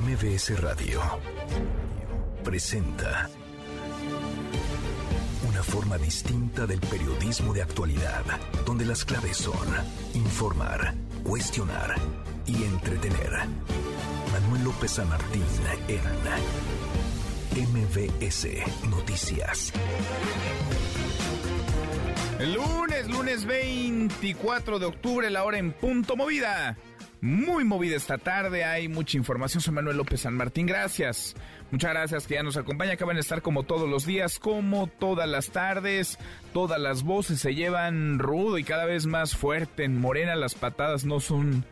MBS Radio presenta una forma distinta del periodismo de actualidad, donde las claves son informar, cuestionar y entretener. Manuel López San Martín en MBS Noticias. El lunes, lunes 24 de octubre, la hora en punto movida. Muy movida esta tarde, hay mucha información. Soy Manuel López San Martín, gracias. Muchas gracias que ya nos acompaña. Acaban de estar como todos los días, como todas las tardes. Todas las voces se llevan rudo y cada vez más fuerte. En Morena las patadas no son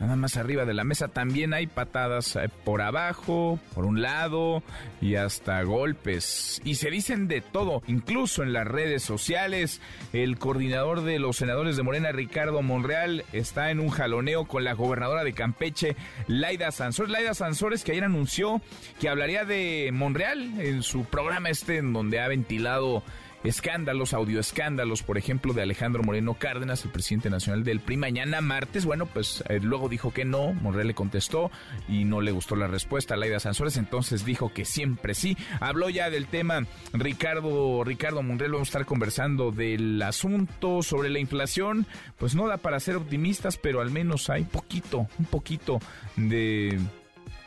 nada más arriba de la mesa. También hay patadas eh, por abajo, por un lado y hasta golpes. Y se dicen de todo, incluso en las redes sociales. El coordinador de los senadores de Morena, Ricardo Monreal, está en un jaloneo con la gobernadora de Campeche, Laida Sansores. Laida Sansores que ayer anunció que hablaría de Monreal en su programa este en donde ha ventilado escándalos, audioescándalos, por ejemplo, de Alejandro Moreno Cárdenas, el presidente nacional del PRI. Mañana martes, bueno, pues eh, luego dijo que no, Monreal le contestó y no le gustó la respuesta a Laida Sansores, entonces dijo que siempre sí. Habló ya del tema Ricardo, Ricardo Monreal, vamos a estar conversando del asunto sobre la inflación. Pues no da para ser optimistas, pero al menos hay poquito, un poquito de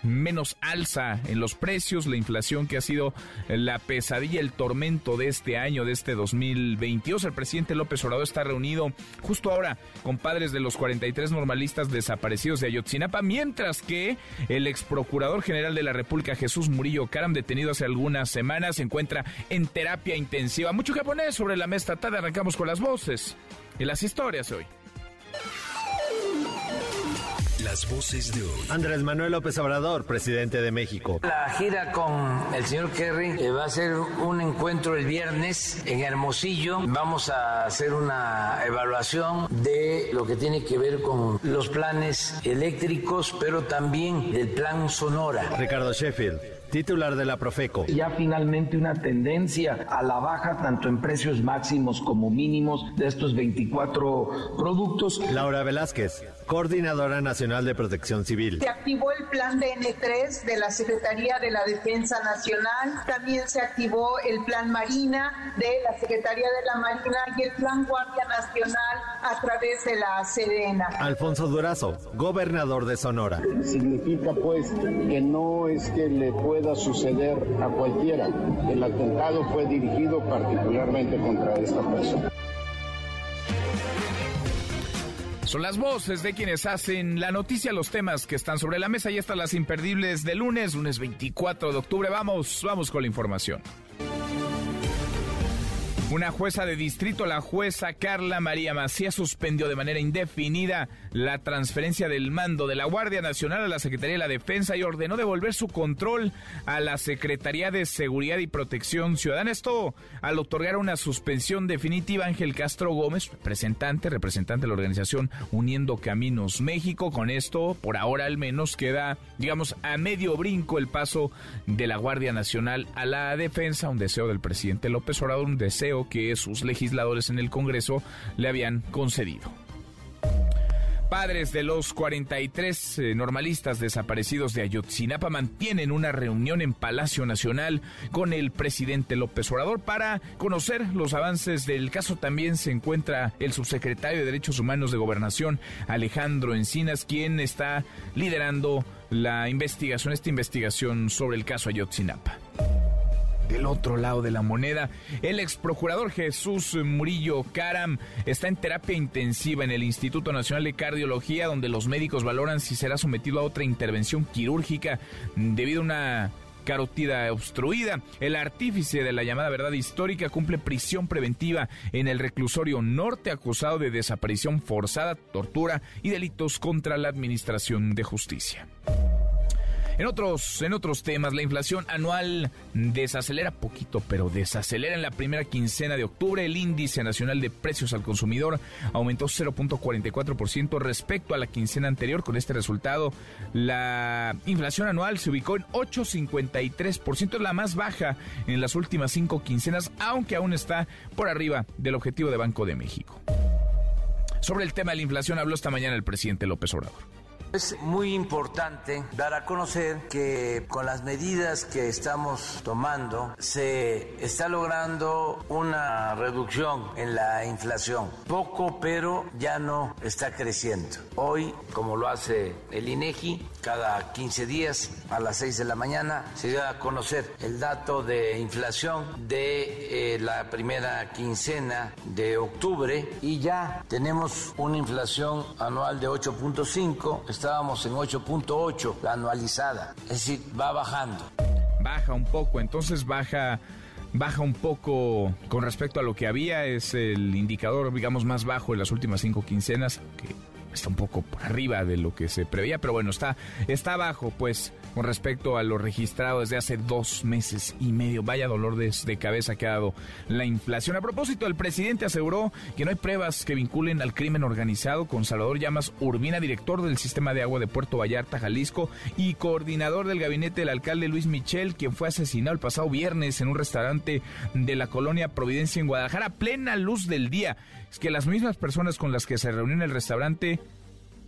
menos alza en los precios, la inflación que ha sido la pesadilla, el tormento de este año, de este 2022. El presidente López Obrador está reunido justo ahora con padres de los 43 normalistas desaparecidos de Ayotzinapa, mientras que el ex procurador general de la República, Jesús Murillo Caram, detenido hace algunas semanas, se encuentra en terapia intensiva. Mucho japonés sobre la mesa tarde. Arrancamos con las voces y las historias hoy. Las voces de hoy. Andrés Manuel López Obrador, presidente de México. La gira con el señor Kerry eh, va a ser un encuentro el viernes en Hermosillo. Vamos a hacer una evaluación de lo que tiene que ver con los planes eléctricos, pero también del plan Sonora. Ricardo Sheffield titular de la Profeco. Ya finalmente una tendencia a la baja tanto en precios máximos como mínimos de estos 24 productos. Laura Velázquez, coordinadora nacional de protección civil. Se activó el plan DN3 de la Secretaría de la Defensa Nacional, también se activó el plan Marina de la Secretaría de la Marina y el plan Guardia Nacional a través de la Sedena. Alfonso Durazo, gobernador de Sonora. Significa pues que no es que le pueda suceder a cualquiera. El atentado fue dirigido particularmente contra esta persona. Son las voces de quienes hacen la noticia, los temas que están sobre la mesa y están las imperdibles de lunes, lunes 24 de octubre. Vamos, vamos con la información. Una jueza de distrito, la jueza Carla María Macías, suspendió de manera indefinida la transferencia del mando de la Guardia Nacional a la Secretaría de la Defensa y ordenó devolver su control a la Secretaría de Seguridad y Protección Ciudadana. Esto al otorgar una suspensión definitiva Ángel Castro Gómez, representante, representante de la organización Uniendo Caminos México. Con esto, por ahora al menos, queda, digamos, a medio brinco el paso de la Guardia Nacional a la defensa, un deseo del presidente López Obrador, un deseo que sus legisladores en el Congreso le habían concedido. Padres de los 43 eh, normalistas desaparecidos de Ayotzinapa mantienen una reunión en Palacio Nacional con el presidente López Obrador para conocer los avances del caso. También se encuentra el subsecretario de Derechos Humanos de Gobernación, Alejandro Encinas, quien está liderando la investigación, esta investigación sobre el caso Ayotzinapa del otro lado de la moneda. El ex procurador Jesús Murillo Caram está en terapia intensiva en el Instituto Nacional de Cardiología, donde los médicos valoran si será sometido a otra intervención quirúrgica debido a una carotida obstruida. El artífice de la llamada verdad histórica cumple prisión preventiva en el reclusorio norte acusado de desaparición forzada, tortura y delitos contra la Administración de Justicia. En otros, en otros temas, la inflación anual desacelera poquito, pero desacelera en la primera quincena de octubre. El índice nacional de precios al consumidor aumentó 0.44% respecto a la quincena anterior. Con este resultado, la inflación anual se ubicó en 8.53%, la más baja en las últimas cinco quincenas, aunque aún está por arriba del objetivo de Banco de México. Sobre el tema de la inflación habló esta mañana el presidente López Obrador Es muy importante dar a conocer que con las medidas que estamos tomando se está logrando una reducción en la inflación. Poco, pero ya no está creciendo. Hoy, como lo hace el INEGI, cada 15 días a las 6 de la mañana se da a conocer el dato de inflación de eh, la primera quincena de octubre y ya tenemos una inflación anual de 8.5, estábamos en 8.8 la anualizada, es decir, va bajando. Baja un poco, entonces baja baja un poco con respecto a lo que había, es el indicador, digamos, más bajo en las últimas cinco quincenas, está un poco arriba de lo que se preveía, pero bueno, está, está bajo, pues, con respecto a lo registrado desde hace dos meses y medio. Vaya dolor de, cabeza que ha dado la inflación. A propósito, el presidente aseguró que no hay pruebas que vinculen al crimen organizado con Salvador Llamas Urbina, director del sistema de agua de Puerto Vallarta, Jalisco, y coordinador del gabinete del alcalde Luis Michel, quien fue asesinado el pasado viernes en un restaurante de la colonia Providencia en Guadalajara, plena luz del día. Es que las mismas personas con las que se reunió en el restaurante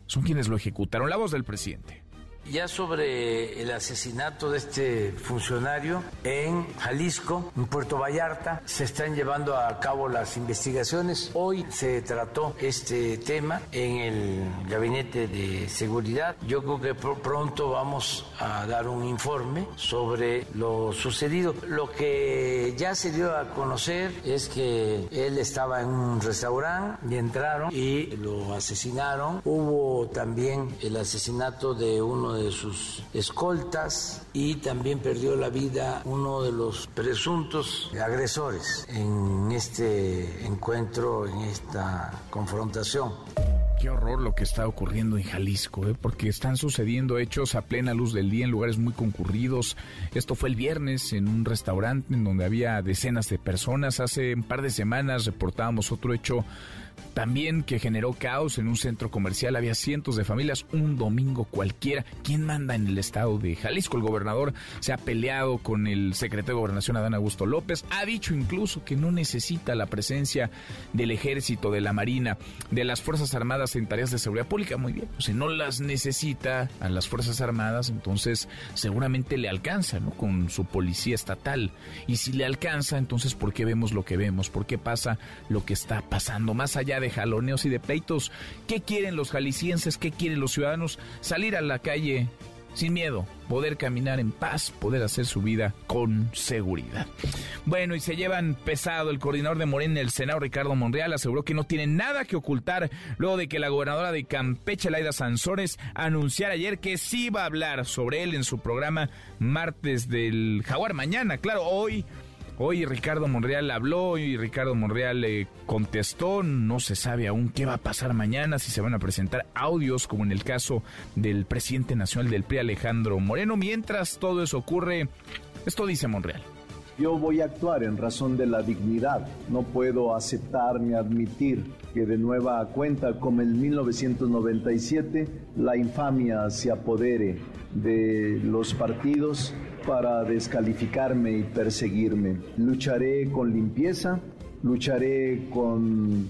son quienes lo ejecutaron. La voz del presidente. Ya sobre el asesinato de este funcionario en Jalisco, en Puerto Vallarta, se están llevando a cabo las investigaciones. Hoy se trató este tema en el Gabinete de Seguridad. Yo creo que pronto vamos a dar un informe sobre lo sucedido. Lo que ya se dio a conocer es que él estaba en un restaurante y entraron y lo asesinaron. Hubo también el asesinato de uno de sus escoltas y también perdió la vida uno de los presuntos agresores en este encuentro, en esta confrontación. Qué horror lo que está ocurriendo en Jalisco, ¿eh? porque están sucediendo hechos a plena luz del día en lugares muy concurridos. Esto fue el viernes en un restaurante en donde había decenas de personas. Hace un par de semanas reportábamos otro hecho también que generó caos en un centro comercial. Había cientos de familias, un domingo cualquiera. ¿Quién manda en el estado de Jalisco? El gobernador se ha peleado con el secretario de Gobernación, Adán Augusto López. Ha dicho incluso que no necesita la presencia del ejército, de la marina, de las Fuerzas Armadas en tareas de seguridad pública. Muy bien, si no las necesita a las Fuerzas Armadas, entonces seguramente le alcanza, ¿no? Con su policía estatal. Y si le alcanza, entonces ¿por qué vemos lo que vemos? ¿Por qué pasa lo que está pasando? Más allá de jaloneos y de pleitos. ¿Qué quieren los jaliscienses? ¿Qué quieren los ciudadanos? Salir a la calle sin miedo, poder caminar en paz, poder hacer su vida con seguridad. Bueno, y se llevan pesado el coordinador de Morena el Senado, Ricardo Monreal, aseguró que no tiene nada que ocultar luego de que la gobernadora de Campeche, Laida Sansores, anunciara ayer que sí iba a hablar sobre él en su programa Martes del Jaguar mañana. Claro, hoy Hoy Ricardo Monreal habló y Ricardo Monreal le contestó, no se sabe aún qué va a pasar mañana, si se van a presentar audios como en el caso del presidente nacional del PRI Alejandro Moreno. Mientras todo eso ocurre, esto dice Monreal. Yo voy a actuar en razón de la dignidad. No puedo aceptar ni admitir que de nueva cuenta, como en 1997, la infamia se apodere de los partidos para descalificarme y perseguirme. Lucharé con limpieza, lucharé con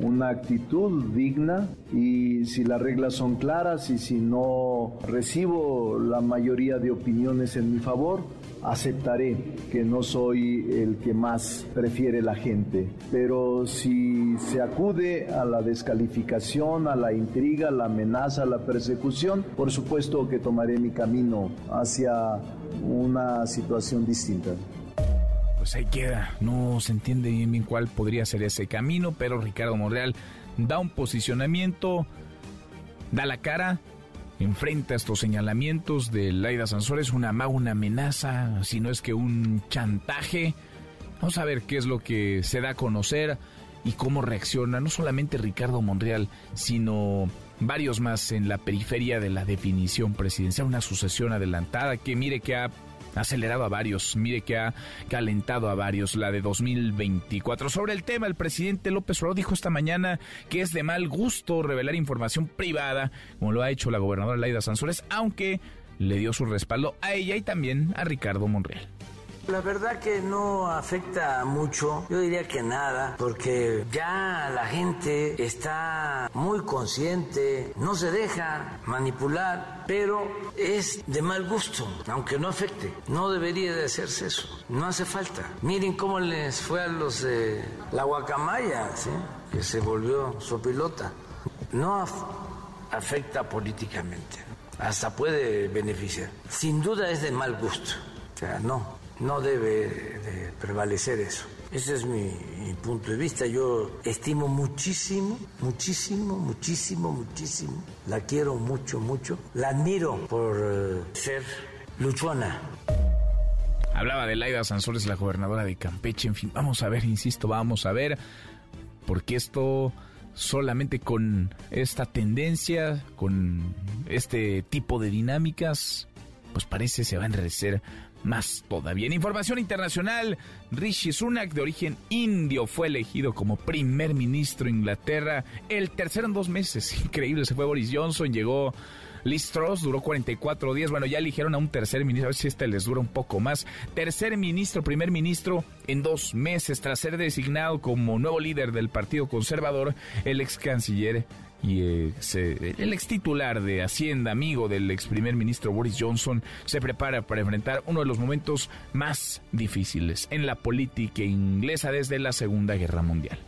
una actitud digna y si las reglas son claras y si no recibo la mayoría de opiniones en mi favor, aceptaré que no soy el que más prefiere la gente. Pero si se acude a la descalificación, a la intriga, a la amenaza, a la persecución, por supuesto que tomaré mi camino hacia una situación distinta pues ahí queda. No se entiende bien, bien cuál podría ser ese camino, pero Ricardo Monreal da un posicionamiento, da la cara, enfrenta estos señalamientos de Laida Sansores, una una amenaza, si no es que un chantaje. Vamos a ver qué es lo que se da a conocer y cómo reacciona no solamente Ricardo Monreal, sino varios más en la periferia de la definición presidencial, una sucesión adelantada que mire que ha acelerado a varios, mire que ha calentado a varios, la de 2024. Sobre el tema, el presidente López Obrador dijo esta mañana que es de mal gusto revelar información privada, como lo ha hecho la gobernadora Laida Sansores, aunque le dio su respaldo a ella y también a Ricardo Monreal La verdad que no afecta mucho, yo diría que nada, porque ya la gente está muy consciente, no se deja manipular, pero es de mal gusto, aunque no afecte. No debería de hacerse eso, no hace falta. Miren cómo les fue a los la guacamaya, ¿sí? que se volvió su pilota. No afecta políticamente, hasta puede beneficiar. Sin duda es de mal gusto, o sea, no, no debe de prevalecer eso. Ese es mi, punto de vista. Yo estimo muchísimo, muchísimo, muchísimo, muchísimo. La quiero mucho, mucho. La admiro por eh, ser luchona. Hablaba de Laida Sansores, la gobernadora de Campeche. En fin, vamos a ver, insisto, vamos a ver. Porque esto solamente con esta tendencia, con este tipo de dinámicas, pues parece se va a enredecer más todavía. En información internacional, Rishi Sunak, de origen indio, fue elegido como primer ministro de Inglaterra, el tercero en dos meses. Increíble, se fue Boris Johnson, llegó Liz Truss, duró 44 días. Bueno, ya eligieron a un tercer ministro, a ver si este les dura un poco más. Tercer ministro, primer ministro en dos meses, tras ser designado como nuevo líder del Partido Conservador, el ex canciller y eh, el ex titular de Hacienda, amigo del ex primer ministro Boris Johnson, se prepara para enfrentar uno de los momentos más difíciles en la política inglesa desde la Segunda Guerra Mundial.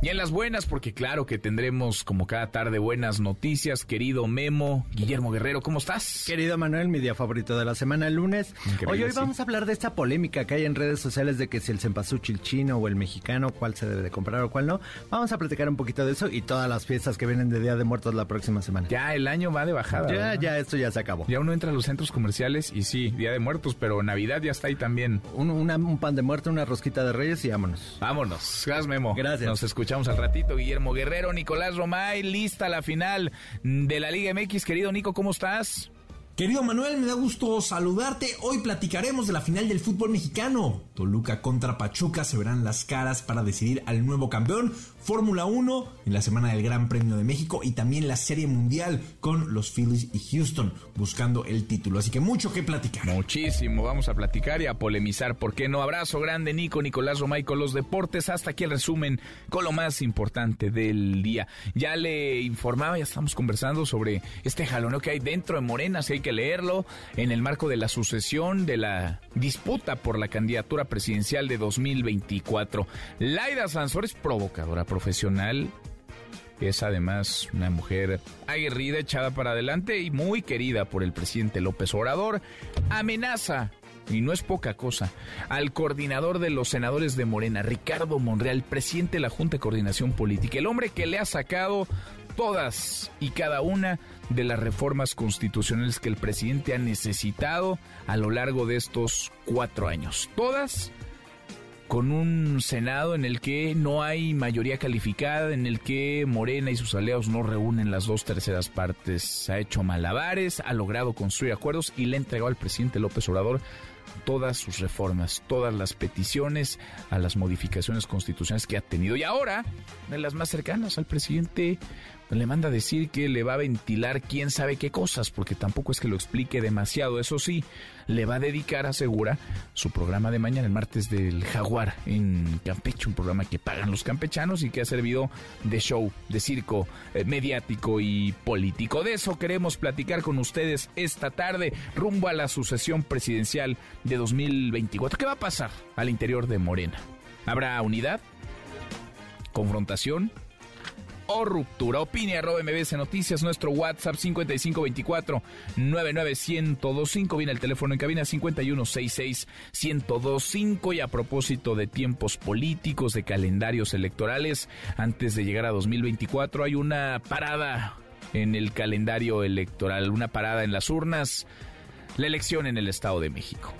Y en las buenas, porque claro que tendremos como cada tarde buenas noticias, querido Memo, Guillermo Guerrero, ¿cómo estás? Querido Manuel, mi día favorito de la semana, el lunes. Hoy, hoy vamos a hablar de esta polémica que hay en redes sociales de que si el cempasúchil chino o el mexicano, cuál se debe de comprar o cuál no. Vamos a platicar un poquito de eso y todas las fiestas que vienen de Día de Muertos la próxima semana. Ya el año va de bajada. Ya, ya, esto ya se acabó. Ya uno entra a los centros comerciales y sí, Día de Muertos, pero Navidad ya está ahí también. Un, un pan de muerto, una rosquita de reyes y vámonos. Vámonos. Gracias, Memo. Gracias. Nos escuchamos al ratito, Guillermo Guerrero, Nicolás Romay, lista la final de la Liga MX. Querido Nico, ¿cómo estás? Querido Manuel, me da gusto saludarte. Hoy platicaremos de la final del fútbol mexicano. Toluca contra Pachuca se verán las caras para decidir al nuevo campeón. Fórmula 1 en la semana del Gran Premio de México y también la Serie Mundial con los Phillies y Houston buscando el título. Así que mucho que platicar. Muchísimo, vamos a platicar y a polemizar. ¿Por qué no? Abrazo grande, Nico, Nicolás Romay con los deportes. Hasta aquí el resumen con lo más importante del día. Ya le informaba, ya estamos conversando sobre este jaloneo que hay dentro de Morena, si hay que leerlo, en el marco de la sucesión de la disputa por la candidatura presidencial de 2024. Laida Sansores provocadora profesional. Es además una mujer aguerrida, echada para adelante y muy querida por el presidente López Obrador. Amenaza y no es poca cosa, al coordinador de los senadores de Morena, Ricardo Monreal, presidente de la Junta de Coordinación Política, el hombre que le ha sacado todas y cada una de las reformas constitucionales que el presidente ha necesitado a lo largo de estos cuatro años. Todas con un Senado en el que no hay mayoría calificada, en el que Morena y sus aliados no reúnen las dos terceras partes. Ha hecho malabares, ha logrado construir acuerdos y le ha entregado al presidente López Obrador todas sus reformas, todas las peticiones a las modificaciones constitucionales que ha tenido. Y ahora, de las más cercanas al presidente, le manda a decir que le va a ventilar quién sabe qué cosas, porque tampoco es que lo explique demasiado. Eso sí, le va a dedicar, asegura, su programa de mañana, el martes del Jaguar en Campeche, un programa que pagan los campechanos y que ha servido de show, de circo eh, mediático y político. De eso queremos platicar con ustedes esta tarde, rumbo a la sucesión presidencial de 2024. ¿Qué va a pasar al interior de Morena? ¿Habrá unidad? ¿Confrontación? O ruptura. Opine arroba MBS Noticias, nuestro WhatsApp 5524 99125. Viene el teléfono en cabina 5166 1025. Y a propósito de tiempos políticos, de calendarios electorales, antes de llegar a 2024 hay una parada en el calendario electoral, una parada en las urnas, la elección en el Estado de México.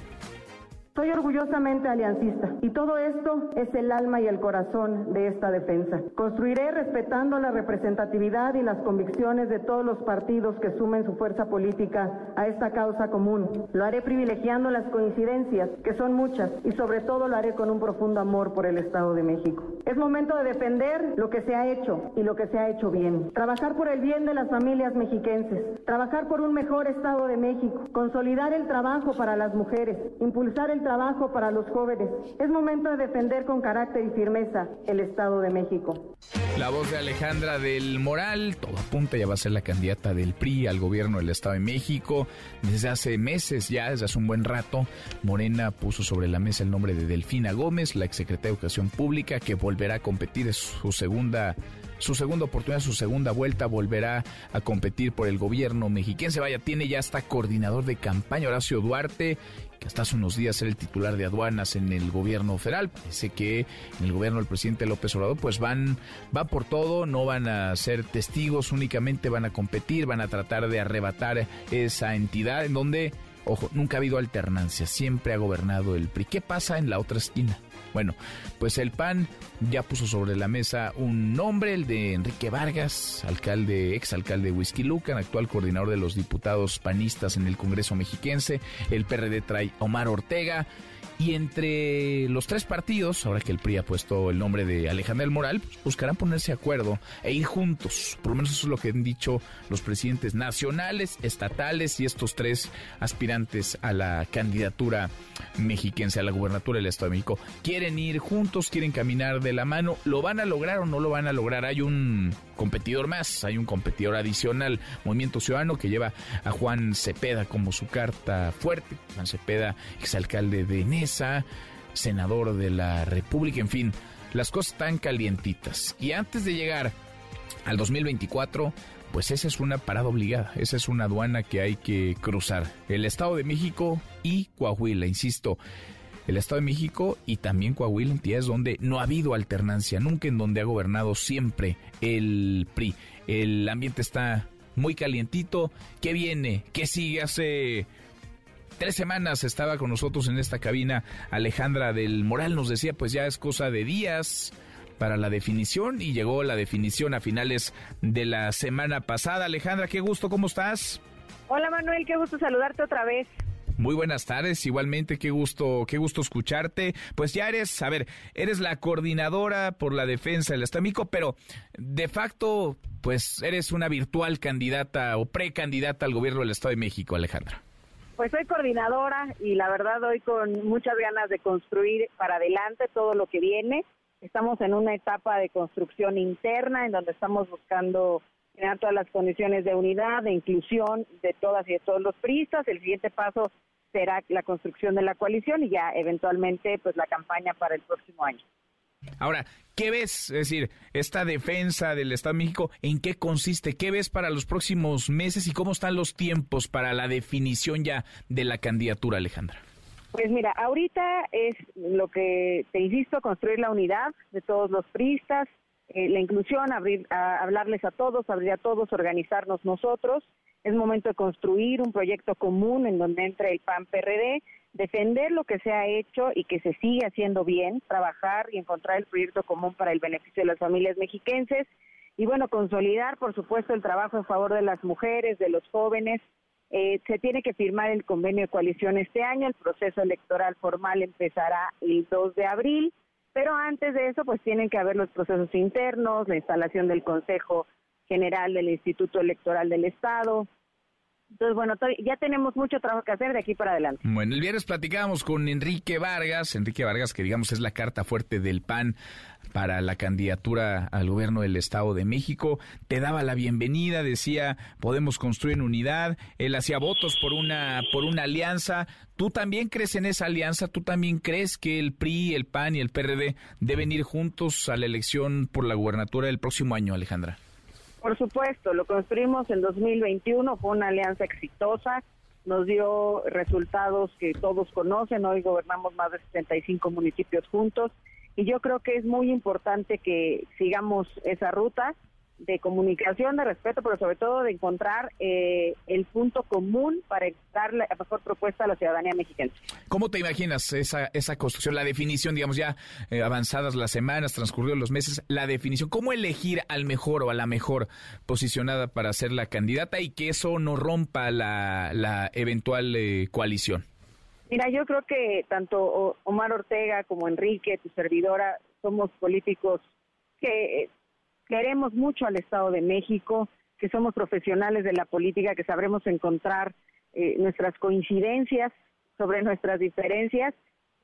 Soy orgullosamente aliancista y todo esto es el alma y el corazón de esta defensa. Construiré respetando la representatividad y las convicciones de todos los partidos que sumen su fuerza política a esta causa común. Lo haré privilegiando las coincidencias, que son muchas, y sobre todo lo haré con un profundo amor por el Estado de México. Es momento de defender lo que se ha hecho y lo que se ha hecho bien. Trabajar por el bien de las familias mexiquenses, trabajar por un mejor Estado de México, consolidar el trabajo para las mujeres, impulsar el trabajo para los jóvenes. Es momento de defender con carácter y firmeza el Estado de México. La voz de Alejandra del Moral, todo apunta, ya va a ser la candidata del PRI al gobierno del Estado de México. Desde hace meses ya, desde hace un buen rato, Morena puso sobre la mesa el nombre de Delfina Gómez, la exsecretaria de Educación Pública, que volverá a competir, es su segunda su segunda oportunidad, su segunda vuelta, volverá a competir por el gobierno mexiquense. Vaya, tiene ya hasta coordinador de campaña, Horacio Duarte, que hasta hace unos días era el titular de aduanas en el gobierno federal. Parece que en el gobierno del presidente López Obrador, pues van, va por todo, no van a ser testigos, únicamente van a competir, van a tratar de arrebatar esa entidad en donde, ojo, nunca ha habido alternancia, siempre ha gobernado el PRI. ¿Qué pasa en la otra esquina? Bueno, pues el PAN ya puso sobre la mesa un nombre, el de Enrique Vargas, alcalde, exalcalde de Lucan, actual coordinador de los diputados panistas en el Congreso mexiquense. El PRD trae Omar Ortega. Y entre los tres partidos, ahora que el PRI ha puesto el nombre de Alejandra del Moral, pues buscarán ponerse de acuerdo e ir juntos. Por lo menos eso es lo que han dicho los presidentes nacionales, estatales y estos tres aspirantes a la candidatura mexiquense, a la gubernatura del Estado de México. Quieren ir juntos, quieren caminar de la mano. ¿Lo van a lograr o no lo van a lograr? Hay un competidor más, hay un competidor adicional, Movimiento Ciudadano, que lleva a Juan Cepeda como su carta fuerte. Juan Cepeda, exalcalde de Senador de la República, en fin, las cosas están calientitas. Y antes de llegar al 2024, pues esa es una parada obligada, esa es una aduana que hay que cruzar. El Estado de México y Coahuila, insisto, el Estado de México y también Coahuila, entidades donde no ha habido alternancia, nunca en donde ha gobernado siempre el PRI. El ambiente está muy calientito. ¿Qué viene? ¿Qué sigue? Hace tres semanas estaba con nosotros en esta cabina Alejandra del Moral, nos decía pues ya es cosa de días para la definición y llegó la definición a finales de la semana pasada. Alejandra, qué gusto, ¿cómo estás? Hola Manuel, qué gusto saludarte otra vez. Muy buenas tardes, igualmente qué gusto, qué gusto escucharte. Pues ya eres, a ver, eres la coordinadora por la defensa del Estámico, pero de facto, pues eres una virtual candidata o precandidata al gobierno del Estado de México, Alejandra. Pues soy coordinadora y la verdad hoy con muchas ganas de construir para adelante todo lo que viene. Estamos en una etapa de construcción interna en donde estamos buscando generar todas las condiciones de unidad, de inclusión de todas y de todos los priistas. El siguiente paso será la construcción de la coalición y ya eventualmente pues la campaña para el próximo año. Ahora, ¿qué ves? Es decir, esta defensa del Estado de México, ¿en qué consiste? ¿Qué ves para los próximos meses y cómo están los tiempos para la definición ya de la candidatura, Alejandra? Pues mira, ahorita es lo que te insisto, construir la unidad de todos los priistas, eh, la inclusión, abrir, hablarles a todos, abrir a todos, organizarnos nosotros. Es momento de construir un proyecto común en donde entre el PAN-PRD, defender lo que se ha hecho y que se sigue haciendo bien, trabajar y encontrar el proyecto común para el beneficio de las familias mexiquenses y bueno, consolidar, por supuesto, el trabajo en favor de las mujeres, de los jóvenes. Eh, se tiene que firmar el convenio de coalición este año, el proceso electoral formal empezará el 2 de abril. Pero antes de eso, pues tienen que haber los procesos internos, la instalación del Consejo General del Instituto Electoral del Estado, entonces, bueno, ya tenemos mucho trabajo que hacer de aquí para adelante. Bueno, el viernes platicábamos con Enrique Vargas, Enrique Vargas, que digamos es la carta fuerte del PAN para la candidatura al gobierno del Estado de México. Te daba la bienvenida, decía, podemos construir unidad. Él hacía votos por una, por una alianza. ¿Tú también crees en esa alianza? ¿Tú también crees que el PRI, el PAN y el PRD deben ir juntos a la elección por la gubernatura del próximo año, Alejandra? Por supuesto, lo construimos en 2021, fue una alianza exitosa, nos dio resultados que todos conocen, hoy gobernamos más de 75 municipios juntos y yo creo que es muy importante que sigamos esa ruta de comunicación, de respeto, pero sobre todo de encontrar eh, el punto común para darle la mejor propuesta a la ciudadanía mexicana. ¿Cómo te imaginas esa, esa construcción, la definición, digamos ya eh, avanzadas las semanas, transcurridos los meses, la definición, cómo elegir al mejor o a la mejor posicionada para ser la candidata y que eso no rompa la, la eventual eh, coalición? Mira, yo creo que tanto Omar Ortega como Enrique, tu servidora, somos políticos que queremos mucho al Estado de México, que somos profesionales de la política, que sabremos encontrar eh, nuestras coincidencias sobre nuestras diferencias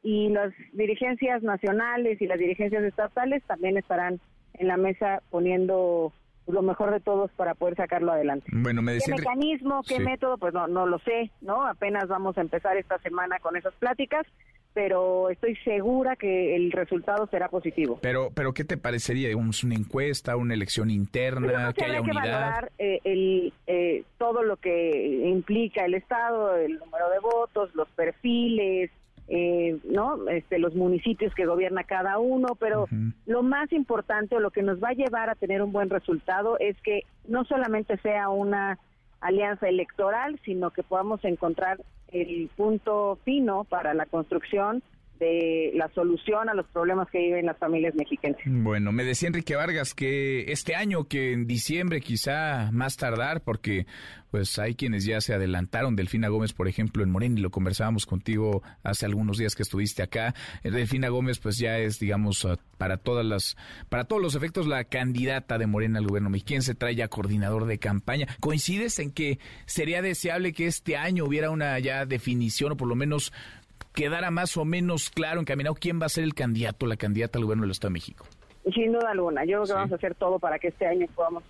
y las dirigencias nacionales y las dirigencias estatales también estarán en la mesa poniendo lo mejor de todos para poder sacarlo adelante. Bueno, me ¿Qué mecanismo, qué método? Pues no, no lo sé, ¿no? Apenas vamos a empezar esta semana con esas pláticas, pero estoy segura que el resultado será positivo. Pero, pero ¿qué te parecería? ¿Una encuesta, una elección interna, que haya unidad? Que valorar eh, el, eh, todo lo que implica el Estado, el número de votos, los perfiles, eh, no este, los municipios que gobierna cada uno pero lo más importante o lo que nos va a llevar a tener un buen resultado es que no solamente sea una alianza electoral sino que podamos encontrar el punto fino para la construcción de la solución a los problemas que viven las familias mexicanas. Bueno, me decía Enrique Vargas que este año, que en diciembre quizá más tardar, porque pues hay quienes ya se adelantaron, Delfina Gómez, por ejemplo, en Morena, y lo conversábamos contigo hace algunos días que estuviste acá. Delfina Gómez, pues ya es, digamos, para todas las, para todos los efectos, la candidata de Morena al gobierno mexicano, se trae ya coordinador de campaña. ¿Coincides en que sería deseable que este año hubiera una ya definición o por lo menos quedara más o menos claro, encaminado, quién va a ser el candidato, la candidata al gobierno del Estado de México? Sin duda alguna. Yo creo que vamos a hacer todo para que este año podamos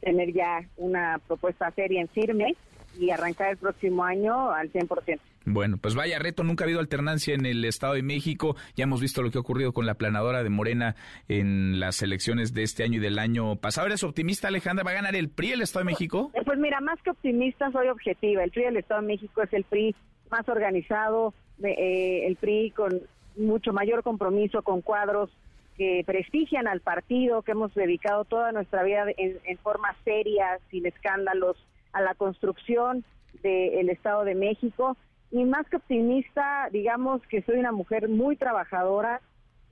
tener ya una propuesta seria en firme y arrancar el próximo año al 100%. Bueno, pues vaya reto, nunca ha habido alternancia en el Estado de México. Ya hemos visto lo que ha ocurrido con la planadora de Morena en las elecciones de este año y del año pasado. ¿Eres optimista, Alejandra? ¿Va a ganar el PRI el Estado de México? Pues mira, más que optimista, soy objetiva. El PRI del Estado de México es el PRI más organizado, eh, el PRI con mucho mayor compromiso con cuadros que prestigian al partido, que hemos dedicado toda nuestra vida en, forma seria, sin escándalos, a la construcción del Estado de México. Y más que optimista, digamos que soy una mujer muy trabajadora,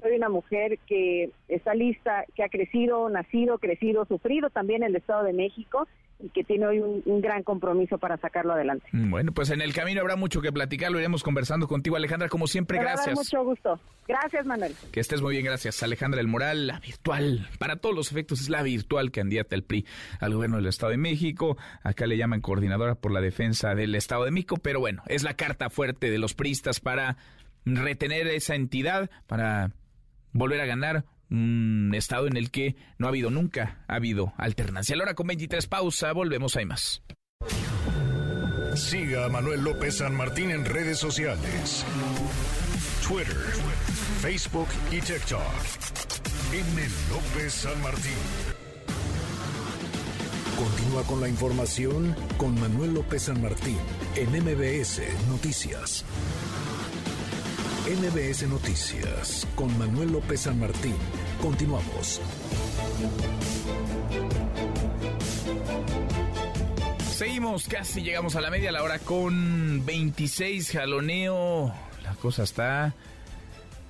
soy una mujer que está lista, que ha crecido, nacido, crecido, sufrido también en el Estado de México y que tiene hoy un, gran compromiso para sacarlo adelante. Mm, bueno, pues en el camino habrá mucho que platicar, lo iremos conversando contigo, Alejandra, como siempre, gracias. mucho gusto. Gracias, Manuel. Que estés muy bien, gracias. Alejandra El Moral, la virtual, para todos los efectos es la virtual candidata del PRI al gobierno del Estado de México. Acá le llaman coordinadora por la defensa del Estado de México, pero bueno, es la carta fuerte de los priistas para retener esa entidad, para volver a ganar un estado en el que no ha habido nunca, ha habido alternancia. A la hora con 23 pausa, volvemos, hay más. Siga a Manuel López San Martín en redes sociales. Twitter, Facebook y TikTok. M. López San Martín. Continúa con la información con Manuel López San Martín en MBS Noticias. NBS Noticias con Manuel López San Martín. Continuamos. Seguimos, casi llegamos a la media, la hora con 26 jaloneo. La cosa está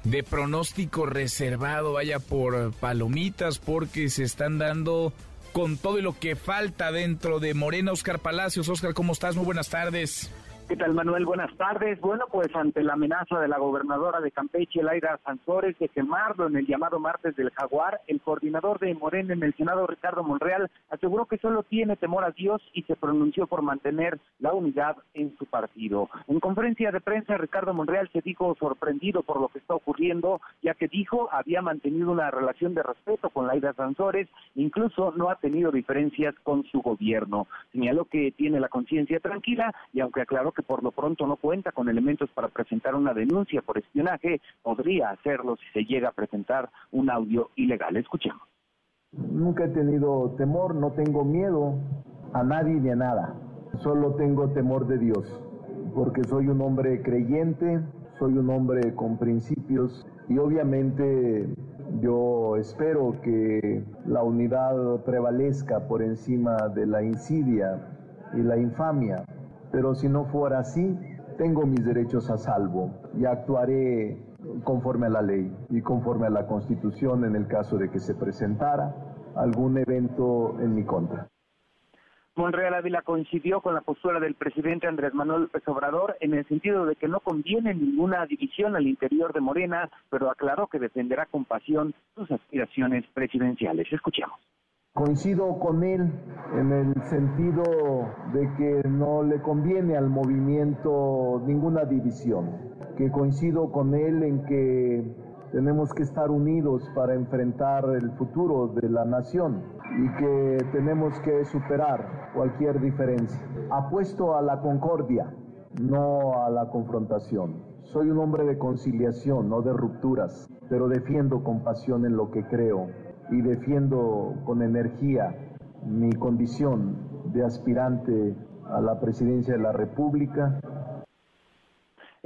de pronóstico reservado, vaya por palomitas, porque se están dando con todo lo que falta dentro de Morena. Oscar Palacios, Oscar, ¿cómo estás? Muy buenas tardes. ¿Qué tal, Manuel? Buenas tardes. Bueno, pues ante la amenaza de la gobernadora de Campeche, Laira Sansores, de quemarlo en el llamado martes del Jaguar, el coordinador de Morena en el Senado, Ricardo Monreal, aseguró que solo tiene temor a Dios y se pronunció por mantener la unidad en su partido. En conferencia de prensa, Ricardo Monreal se dijo sorprendido por lo que está ocurriendo, ya que dijo había mantenido una relación de respeto con Laira Sansores, incluso no ha tenido diferencias con su gobierno. Señaló que tiene la conciencia tranquila y aunque aclaró que por lo pronto no cuenta con elementos para presentar una denuncia por espionaje, podría hacerlo si se llega a presentar un audio ilegal. Escuchemos. Nunca he tenido temor, no tengo miedo a nadie ni a nada. Solo tengo temor de Dios, porque soy un hombre creyente, soy un hombre con principios y obviamente yo espero que la unidad prevalezca por encima de la insidia y la infamia pero si no fuera así, tengo mis derechos a salvo y actuaré conforme a la ley y conforme a la Constitución en el caso de que se presentara algún evento en mi contra. Monreal Ávila coincidió con la postura del presidente Andrés Manuel López Obrador en el sentido de que no conviene ninguna división al interior de Morena, pero aclaró que defenderá con pasión sus aspiraciones presidenciales. Escuchemos. Coincido con él en el sentido de que no le conviene al movimiento ninguna división, que coincido con él en que tenemos que estar unidos para enfrentar el futuro de la nación y que tenemos que superar cualquier diferencia. Apuesto a la concordia, no a la confrontación. Soy un hombre de conciliación, no de rupturas, pero defiendo con pasión en lo que creo y defiendo con energía mi condición de aspirante a la presidencia de la República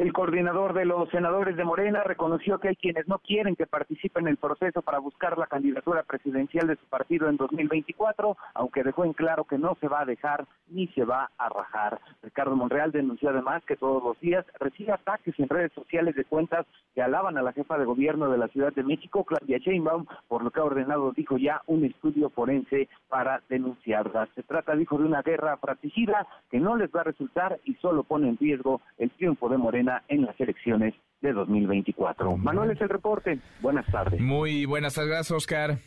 el coordinador de los senadores de Morena reconoció que hay quienes no quieren que participen en el proceso para buscar la candidatura presidencial de su partido en 2024, aunque dejó en claro que no se va a dejar ni se va a rajar. Ricardo Monreal denunció además que todos los días recibe ataques en redes sociales de cuentas que alaban a la jefa de gobierno de la Ciudad de México, Claudia Sheinbaum, por lo que ha ordenado, dijo ya, un estudio forense para denunciarla. Se trata, dijo, de una guerra fratricida que no les va a resultar y solo pone en riesgo el triunfo de Morena en las elecciones de 2024. Manuel es el reporte. Buenas tardes. Muy buenas tardes, Oscar.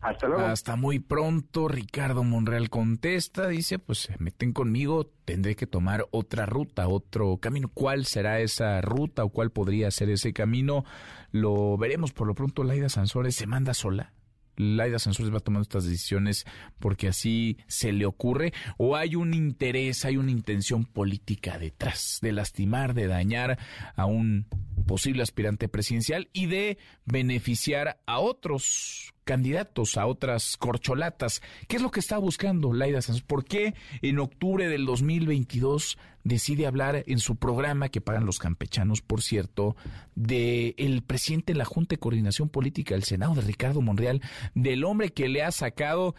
Hasta luego. Hasta muy pronto. Ricardo Monreal contesta, dice, pues se meten conmigo, tendré que tomar otra ruta, otro camino. ¿Cuál será esa ruta o cuál podría ser ese camino? Lo veremos. Por lo pronto, Laida Sansores se manda sola. Laida Sansores va tomando estas decisiones porque así se le ocurre o hay un interés, hay una intención política detrás de lastimar, de dañar a un posible aspirante presidencial y de beneficiar a otros candidatos, a otras corcholatas. ¿Qué es lo que está buscando Laida Sanz? ¿Por qué en octubre del 2022 decide hablar en su programa que pagan los campechanos, por cierto, de el presidente de la Junta de Coordinación Política del Senado, de Ricardo Monreal, del hombre que le ha sacado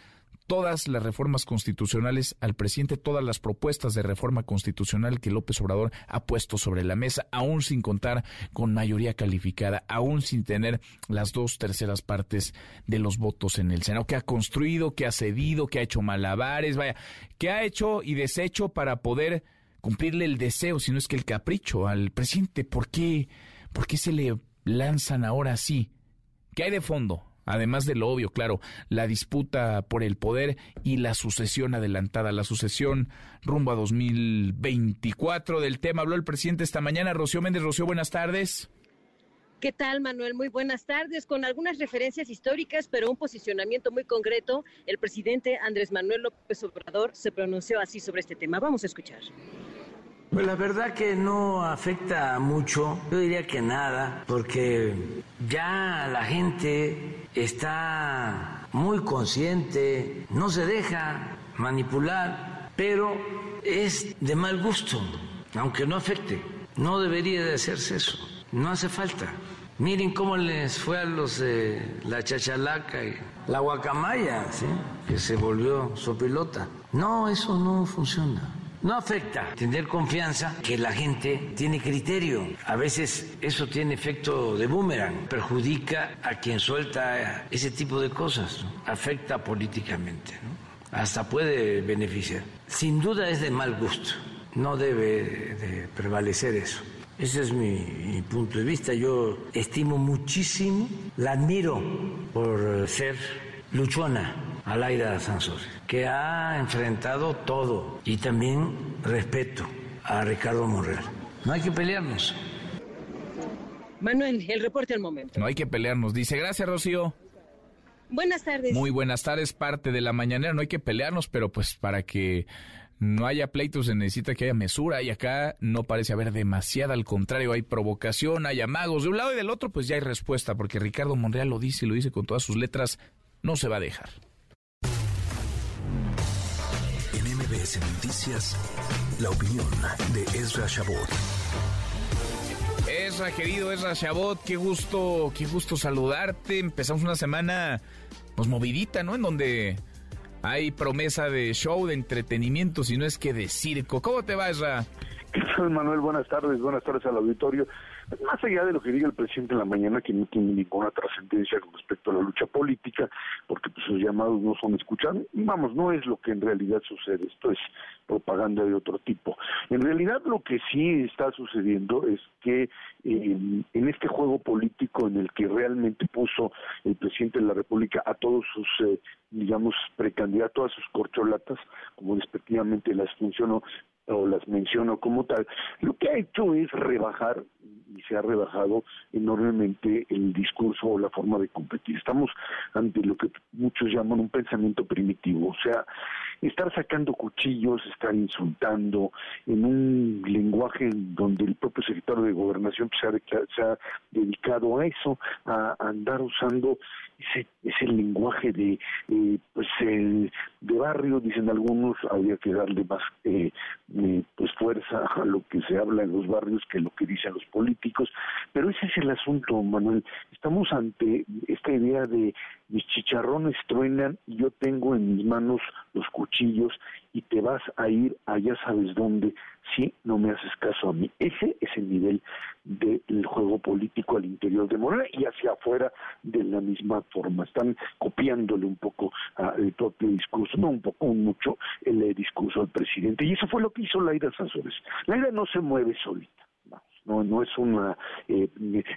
todas las reformas constitucionales al presidente, todas las propuestas de reforma constitucional que López Obrador ha puesto sobre la mesa, aún sin contar con mayoría calificada, aún sin tener las dos terceras partes de los votos en el Senado, que ha construido, que ha cedido, que ha hecho malabares, vaya, que ha hecho y deshecho para poder cumplirle el deseo, si no es que el capricho al presidente. ¿Por qué, por qué se le lanzan ahora así? ¿Qué hay de fondo? Además de lo obvio, claro, la disputa por el poder y la sucesión adelantada, la sucesión rumbo a 2024. Del tema habló el presidente esta mañana. Rocío Méndez, Rocío, buenas tardes. ¿Qué tal, Manuel? Muy buenas tardes. Con algunas referencias históricas, pero un posicionamiento muy concreto, el presidente Andrés Manuel López Obrador se pronunció así sobre este tema. Vamos a escuchar. Pues la verdad que no afecta mucho, yo diría que nada, porque ya la gente está muy consciente, no se deja manipular, pero es de mal gusto, aunque no afecte. No debería de hacerse eso, no hace falta. Miren cómo les fue a los de la chachalaca y la guacamaya, ¿sí? que se volvió sopilota. No, eso no funciona. No afecta tener confianza que la gente tiene criterio. A veces eso tiene efecto de boomerang, perjudica a quien suelta ese tipo de cosas, afecta políticamente, hasta puede beneficiar. Sin duda es de mal gusto, no debe de prevalecer eso. Ese es mi, punto de vista. Yo estimo muchísimo, la admiro por ser luchona, Alaida Sansores, que ha enfrentado todo y también respeto a Ricardo Monreal. No hay que pelearnos. Manuel, el reporte al momento. No hay que pelearnos, dice. Gracias, Rocío. Buenas tardes. Muy buenas tardes, parte de la mañanera. No hay que pelearnos, pero pues para que no haya pleitos se necesita que haya mesura y acá no parece haber demasiada, al contrario, hay provocación, hay amagos. De un lado y del otro pues ya hay respuesta, porque Ricardo Monreal lo dice y lo dice con todas sus letras, no se va a dejar. MBS Noticias, la opinión de Ezra Shabot. Ezra, querido Ezra Shabot, qué gusto, qué gusto saludarte. Empezamos una semana pues movidita, ¿no? En donde hay promesa de show, de entretenimiento, si no es que de circo. ¿Cómo te va, Ezra? ¿Qué tal, Manuel? Buenas tardes, buenas tardes al auditorio. Más allá de lo que diga el presidente en la mañana, que no tiene ninguna trascendencia con respecto a la lucha política, porque pues, sus llamados no son escuchados, vamos, no es lo que en realidad sucede, esto es propaganda de otro tipo. En realidad lo que sí está sucediendo es que en este juego político en el que realmente puso el presidente de la República a todos sus, eh, digamos, precandidatos, a sus corcholatas, como respectivamente las funcionó o las menciono como tal, lo que ha hecho es rebajar y se ha rebajado enormemente el discurso o la forma de competir. Estamos ante lo que muchos llaman un pensamiento primitivo, o sea, estar sacando cuchillos, estar insultando en un lenguaje donde el propio secretario de Gobernación se ha, se ha dedicado a eso, a, andar usando ese, ese lenguaje de eh, pues de barrio, dicen algunos, habría que darle más eh, eh, pues fuerza a lo que se habla en los barrios que lo que dicen los políticos, pero ese es el asunto, Manuel. Estamos ante esta idea de mis chicharrones truenan y yo tengo en mis manos los cuchillos y te vas a ir allá sabes dónde si no me haces caso a mí. Ese es el nivel del juego político al interior de Morena y hacia afuera de la misma forma. Están copiándole un poco al propio discurso, no un poco, mucho, el eh, discurso del presidente. Y eso fue lo que hizo Laida Sanzores. Laida no se mueve solita no no es una eh,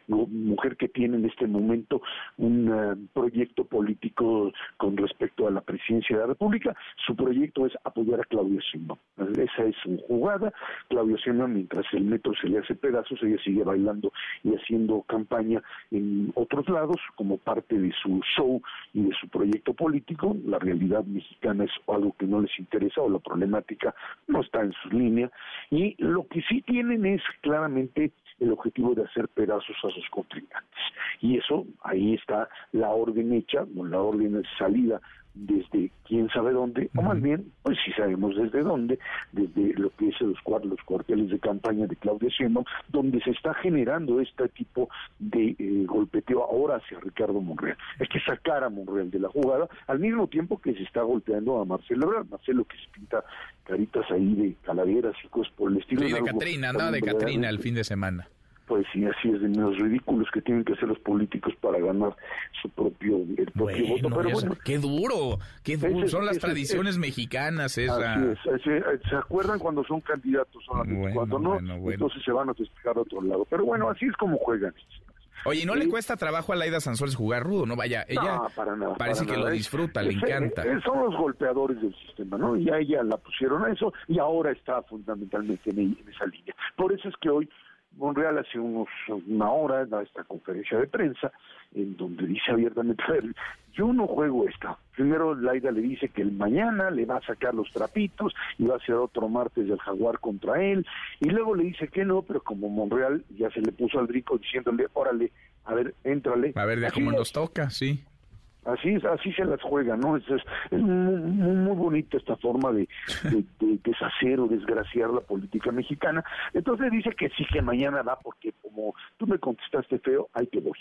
mujer que tiene en este momento un eh, proyecto político con respecto a la presidencia de la República, su proyecto es apoyar a Claudio Sheinbaum. Esa es su jugada. Claudio Sheinbaum, mientras el metro se le hace pedazos, ella sigue bailando y haciendo campaña en otros lados como parte de su show y de su proyecto político. La realidad mexicana es algo que no les interesa o la problemática no está en su línea y lo que sí tienen es claramente el objetivo de hacer pedazos a sus contrincantes. Y eso, ahí está la orden hecha, la orden de salida desde quién sabe dónde, o más bien, pues si sabemos desde dónde, desde lo que es los, los cuarteles de campaña de Claudia Sheinbaum, donde se está generando este tipo de eh, ahora hacia Ricardo Monreal. Hay que sacar a Monreal de la jugada, al mismo tiempo que se está golpeando a Marcelo Ebrard, Marcelo que se pinta caritas ahí de calaveras y cosas por el estilo. Sí, de Catrina, ¿no? De Catrina el fin de semana pues sí, así es de los ridículos que tienen que hacer los políticos para ganar su propio, el propio voto. Pero bueno, qué duro, qué duro, son las tradiciones mexicanas esa. ¿Se acuerdan cuando son candidatos cuando no, entonces se van a festejar a otro lado. Pero bueno, así es como juegan. Oye, ¿no le cuesta trabajo a Laida Sanzores jugar rudo? No, vaya, ella parece que lo disfruta, le encanta. son los golpeadores del sistema, ¿no? Y a ella la pusieron a eso y ahora está fundamentalmente en esa línea. Por eso es que hoy Monreal hace unos, una hora da esta conferencia de prensa en donde dice abiertamente, yo no juego esta. Primero Laida le dice que el mañana le va a sacar los trapitos y va a ser otro martes del jaguar contra él. Y luego le dice que no, pero como Monreal ya se le puso al rico diciéndole, órale, a ver, éntrale. A ver, de cómo nos toca, sí. Así así se las juega, ¿no? Es, es, muy, muy, bonita esta forma de, deshacer o desgraciar la política mexicana. Entonces dice que sí, que mañana va, porque como tú me contestaste feo, ahí te voy.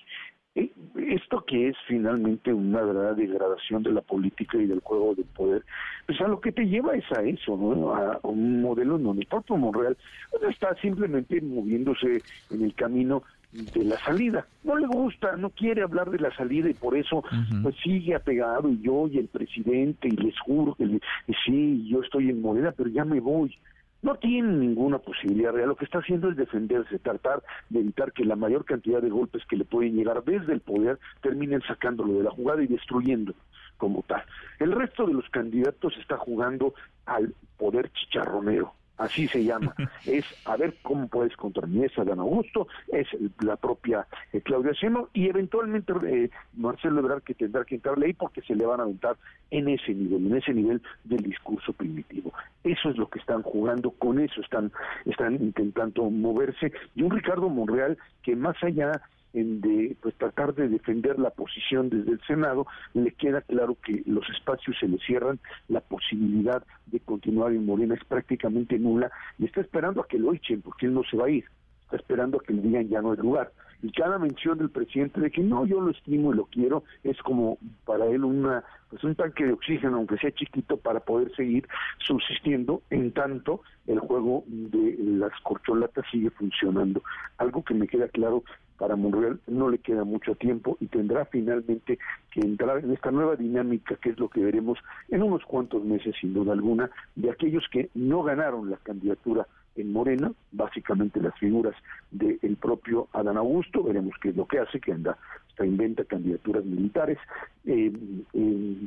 Eh, esto que es finalmente una verdadera degradación de la política y del juego de poder, pues a lo que te lleva es a eso, ¿no? A, un modelo donde el propio Monreal pues, está simplemente moviéndose en el camino de la salida. No le gusta, no quiere hablar de la salida y por eso pues sigue apegado y yo y el presidente y les juro que sí, yo estoy en Morena, pero ya me voy. No tiene ninguna posibilidad real. Lo que está haciendo es defenderse, tratar de evitar que la mayor cantidad de golpes que le pueden llegar desde el poder terminen sacándolo de la jugada y destruyendo como tal. El resto de los candidatos está jugando al poder chicharronero así se llama, es a ver cómo puedes contra esa Dan Augusto, es la propia eh, Claudia Sheinbaum y eventualmente eh, Marcelo Ebrard que tendrá que entrarle ahí porque se le van a aventar en ese nivel, en ese nivel del discurso primitivo. Eso es lo que están jugando, con eso están, están intentando moverse. Y un Ricardo Monreal que más allá en de pues tratar de defender la posición desde el Senado, le queda claro que los espacios se le cierran, la posibilidad de continuar en Morena es prácticamente nula y está esperando a que lo echen porque él no se va a ir, está esperando a que le digan ya no hay lugar y cada mención del presidente de que no, yo lo estimo y lo quiero, es como para él una pues un tanque de oxígeno, aunque sea chiquito, para poder seguir subsistiendo en tanto el juego de las corcholatas sigue funcionando. Algo que me queda claro para Monreal no le queda mucho tiempo y tendrá finalmente que entrar en esta nueva dinámica que es lo que veremos en unos cuantos meses sin duda alguna de aquellos que no ganaron la candidatura en Morena, básicamente las figuras del propio Adán Augusto, veremos qué es lo que hace, que anda, está inventa candidaturas militares, eh,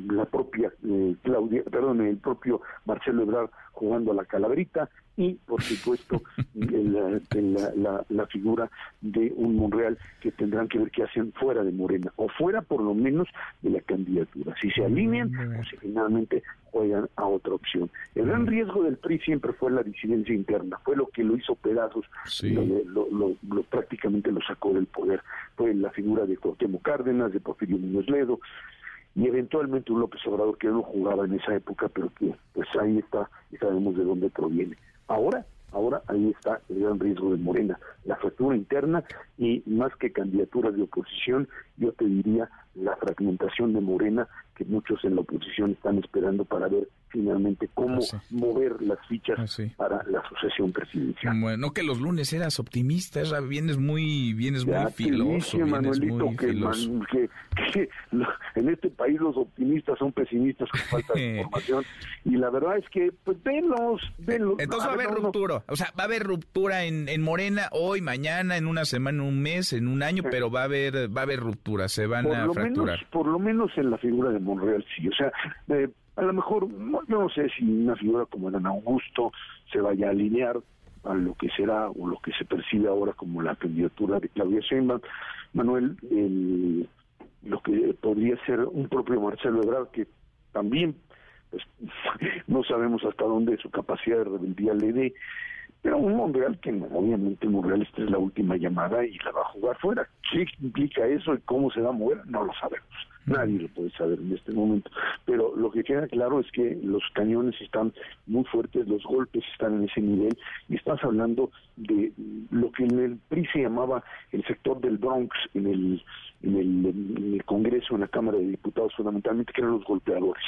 la propia eh, Claudia, perdón, el propio Marcelo Ebrard jugando a la calaverita y por supuesto la, la, figura de un Monreal que tendrán que ver qué hacen fuera de Morena o fuera por lo menos de la candidatura, si se alinean o si finalmente juegan a otra opción. El gran riesgo del PRI siempre fue la disidencia interna, fue lo que lo hizo pedazos, lo, prácticamente lo sacó del poder, fue la figura de Cuauhtémoc Cárdenas, de Porfirio Muñoz Ledo, y eventualmente un López Obrador que no jugaba en esa época, pero que pues ahí está y sabemos de dónde proviene. Ahora, ahora ahí está el gran riesgo de Morena, la fractura interna y más que candidaturas de oposición, yo te diría la fragmentación de Morena que muchos en la oposición están esperando para ver finalmente cómo ah, mover las fichas ah, para la sucesión presidencial. Bueno, que los lunes eras optimista, vienes muy, vienes muy filoso. Manuelito, que, que, en este país los optimistas son pesimistas con falta de información y la verdad es que, pues venlos, venlos. Entonces va a haber ruptura, o sea, va a haber ruptura en, en Morena hoy, mañana, en una semana, un mes, en un año, pero va a haber, va a haber ruptura, se van a fracturar. por lo menos en la figura de Monreal sí, o sea, eh, a lo mejor, no sé si una figura como Ana Augusto se vaya a alinear a lo que será o lo que se percibe ahora como la candidatura de Claudia Sheinbaum. Manuel, lo que podría ser un propio Marcelo Ebrard, que también pues, no sabemos hasta dónde su capacidad de rebeldía le dé, pero un Monreal que obviamente Monreal esta es la última llamada y la va a jugar fuera. ¿Qué implica eso y cómo se va a mover? No lo sabemos. Nadie lo puede saber en este momento. Pero lo que queda claro es que los cañones están muy fuertes, los golpes están en ese nivel, y estás hablando de lo que en el PRI se llamaba el sector del Bronx, en el, en el, Congreso, en la Cámara de Diputados, fundamentalmente, que eran los golpeadores.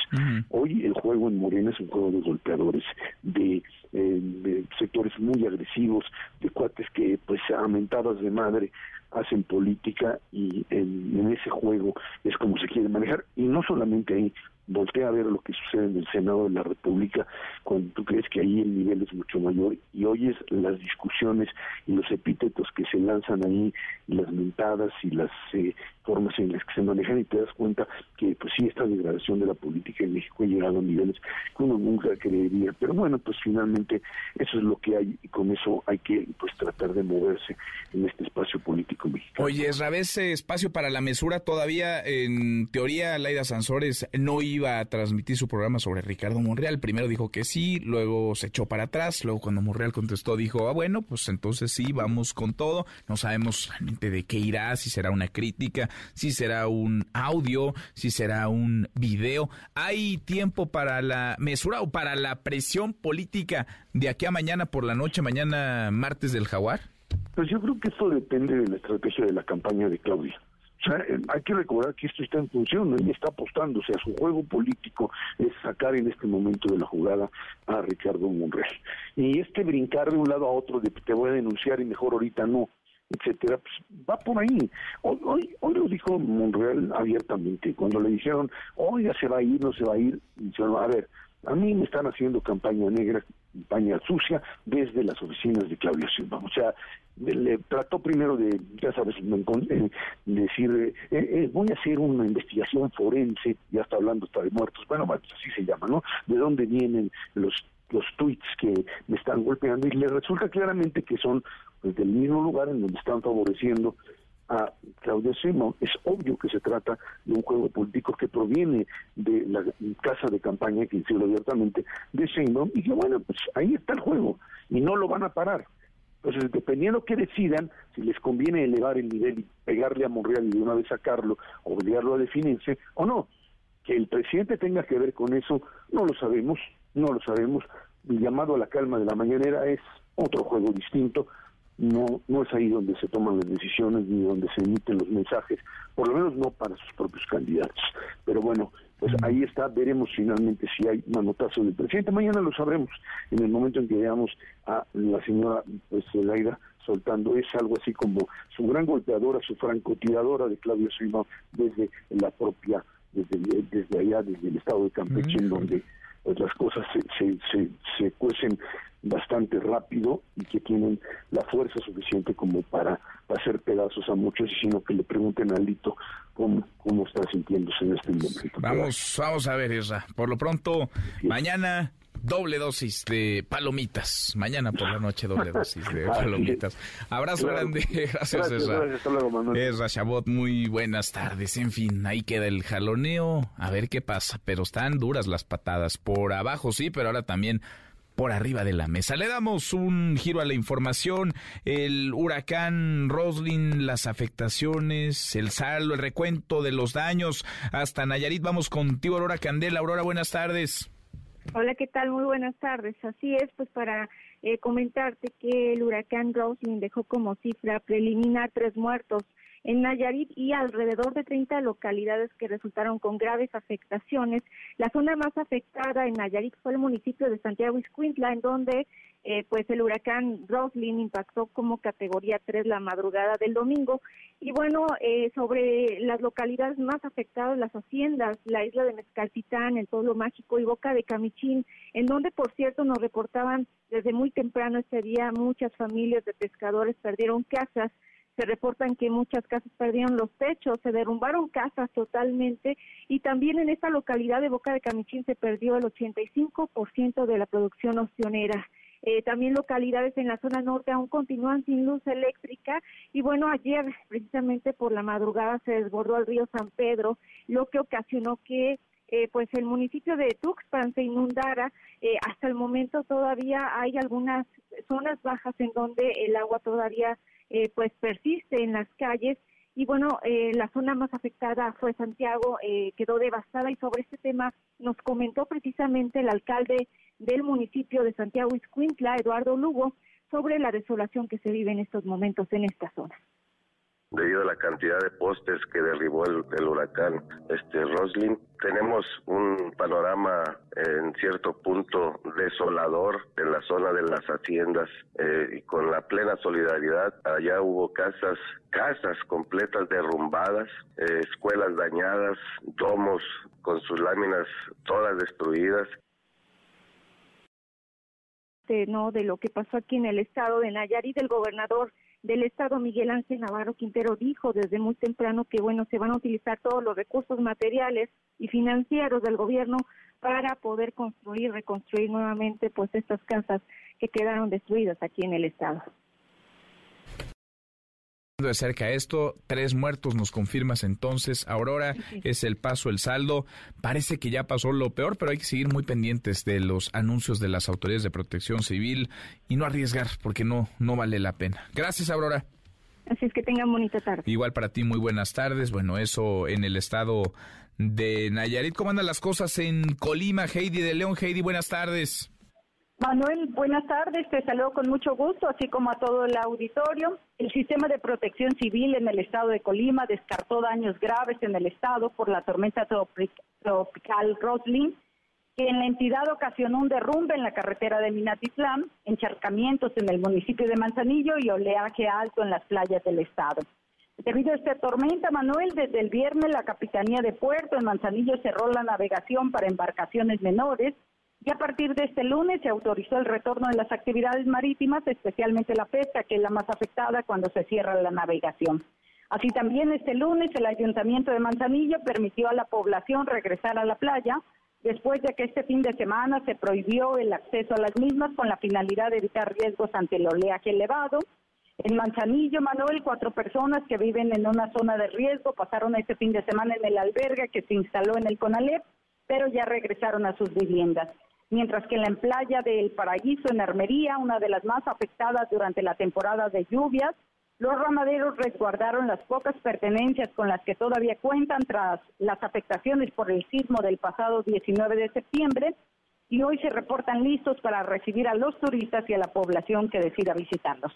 Hoy el juego en Morena es un juego de golpeadores, de, eh, de sectores muy agresivos, de cuates que, pues, a mentadas de madre, hacen política y en, ese juego es como se quiere manejar y no solamente ahí voltea a ver lo que sucede en el Senado de la República cuando tú crees que ahí el nivel es mucho mayor y oyes las discusiones y los epítetos que se lanzan ahí, las mentadas y las eh, formas en las que se manejan y te das cuenta que pues sí, esta degradación de la política en México ha llegado a niveles que uno nunca creería. Pero bueno, pues finalmente eso es lo que hay y con eso hay que pues tratar de moverse en este espacio político mexicano. Oye, ese espacio para la mesura todavía, en teoría, Laida Sansores no iba a transmitir su programa sobre Ricardo Monreal. Primero dijo que sí, luego se echó para atrás, luego cuando Monreal contestó dijo, ah, bueno, pues entonces sí, vamos con todo. No sabemos realmente de qué irá, si será una crítica, si será un audio, si será un video. ¿Hay tiempo para la mesura o para la presión política de aquí a mañana por la noche, mañana martes del jaguar? Pues yo creo que eso depende de la estrategia de la campaña de Claudia. O sea, eh, hay que recordar que esto está en función, ella está apostando, o sea, su juego político es sacar en este momento de la jugada a Ricardo Monreal. Y este brincar de un lado a otro de te voy a denunciar y mejor ahorita no, etcétera, pues va por ahí. Hoy, hoy, lo dijo Monreal abiertamente, cuando le dijeron, oiga, se va a ir, no se va a ir, dijeron, a ver, a mí me están haciendo campaña negra, campaña sucia, desde las oficinas de Claudia Silva. O sea, le trató primero de, ya sabes, decir, eh, eh, voy a hacer una investigación forense, ya está hablando hasta de muertos, bueno, así se llama, ¿no? ¿De dónde vienen los los tweets que me están golpeando y le resulta claramente que son pues, del mismo lugar en donde están favoreciendo a Claudia Sheinbaum. Es obvio que se trata de un juego político que proviene de la casa de campaña, que hicieron abiertamente, de Sheinbaum, y que bueno, pues ahí está el juego, y no lo van a parar. Entonces, dependiendo que decidan, si les conviene elevar el nivel y pegarle a Monreal y de una vez sacarlo, obligarlo a definirse, o no. Que el presidente tenga que ver con eso, no lo sabemos, no lo sabemos. El llamado a la calma de la mañanera es otro juego distinto, no, no es ahí donde se toman las decisiones ni donde se emiten los mensajes, por lo menos no para sus propios candidatos. Pero bueno, pues ahí está, veremos finalmente si hay manotazo del presidente. Mañana lo sabremos en el momento en que veamos a la señora pues, Laira soltando. Es algo así como su gran golpeadora, su francotiradora de Claudio Sheinbaum desde la propia, desde, desde allá, desde el estado de Campeche, en donde pues, las cosas se, se, se, cuecen bastante rápido y que tienen la fuerza suficiente como para hacer pedazos a muchos, sino que le pregunten a Lito cómo, cómo está sintiéndose en este momento. Vamos, vamos a ver, Isra. Por lo pronto, mañana doble dosis de palomitas. Mañana por la noche doble dosis de palomitas. Abrazo grande. Gracias, Gracias, Esra. Chabot, muy buenas tardes. En fin, ahí queda el jaloneo. A ver qué pasa. Pero están duras las patadas. Por abajo sí, pero ahora también por arriba de la mesa. Le damos un giro a la información, el huracán Roslin, las afectaciones, el saldo, el recuento de los daños. Hasta Nayarit vamos contigo, Aurora Candela. Aurora, buenas tardes. Hola, ¿qué tal? Muy buenas tardes. Así es, pues para eh, comentarte que el huracán Roslin dejó como cifra preliminar tres muertos en Nayarit y alrededor de 30 localidades que resultaron con graves afectaciones. La zona más afectada en Nayarit fue el municipio de Santiago Iscuintla, en donde eh, pues el huracán Roslin impactó como categoría 3 la madrugada del domingo. Y bueno, eh, sobre las localidades más afectadas, las haciendas, la isla de Mezcaltitán, el pueblo mágico y Boca de Camichín, en donde por cierto nos reportaban desde muy temprano este día muchas familias de pescadores perdieron casas se reportan que muchas casas perdieron los techos, se derrumbaron casas totalmente y también en esta localidad de Boca de Camichín se perdió el 85% de la producción opcionera. Eh, también localidades en la zona norte aún continúan sin luz eléctrica y bueno, ayer precisamente por la madrugada se desbordó el río San Pedro, lo que ocasionó que eh, pues el municipio de Tuxpan se inundara. Eh, hasta el momento todavía hay algunas zonas bajas en donde el agua todavía eh, pues persiste en las calles. Y bueno, eh, la zona más afectada fue Santiago, eh, quedó devastada y sobre este tema nos comentó precisamente el alcalde del municipio de Santiago Iscuintla, Eduardo Lugo, sobre la desolación que se vive en estos momentos en esta zona debido a la cantidad de postes que derribó el, huracán este Roslin. Tenemos un panorama en cierto punto desolador en la zona de las haciendas eh, y con la plena solidaridad. Allá hubo casas, casas completas derrumbadas, eh, escuelas dañadas, domos con sus láminas todas destruidas. no de lo que pasó aquí en el estado de Nayarit, el gobernador del Estado, Miguel Ángel Navarro Quintero, dijo desde muy temprano que, bueno, se van a utilizar todos los recursos materiales y financieros del gobierno para poder construir, reconstruir nuevamente, pues, estas casas que quedaron destruidas aquí en el Estado de cerca esto. Tres muertos nos confirmas entonces. Aurora, es el paso, el saldo. Parece que ya pasó lo peor, pero hay que seguir muy pendientes de los anuncios de las autoridades de protección civil y no arriesgar porque no, no vale la pena. Gracias, Aurora. Así es que tengan bonita tarde. Igual para ti, muy buenas tardes. Bueno, eso en el estado de Nayarit. ¿Cómo andan las cosas en Colima? Heidi de León. Heidi, buenas tardes. Manuel, buenas tardes. Te saludo con mucho gusto, así como a todo el auditorio. El sistema de protección civil en el estado de Colima descartó daños graves en el estado por la tormenta tropical Roslin, que en la entidad ocasionó un derrumbe en la carretera de Minatitlán, encharcamientos en el municipio de Manzanillo y oleaje alto en las playas del estado. Debido a esta tormenta, Manuel, desde el viernes la Capitanía de Puerto en Manzanillo cerró la navegación para embarcaciones menores y a partir de este lunes se autorizó el retorno de las actividades marítimas, especialmente la pesca, que es la más afectada cuando se cierra la navegación. Así también este lunes el Ayuntamiento de Manzanillo permitió a la población regresar a la playa después de que este fin de semana se prohibió el acceso a las mismas con la finalidad de evitar riesgos ante el oleaje elevado. En Manzanillo, Manuel, cuatro personas que viven en una zona de riesgo pasaron este fin de semana en el albergue que se instaló en el CONALEP, pero ya regresaron a sus viviendas mientras que en la playa del Paraíso en Armería, una de las más afectadas durante la temporada de lluvias, los ramaderos resguardaron las pocas pertenencias con las que todavía cuentan tras las afectaciones por el sismo del pasado 19 de septiembre y hoy se reportan listos para recibir a los turistas y a la población que decida visitarlos.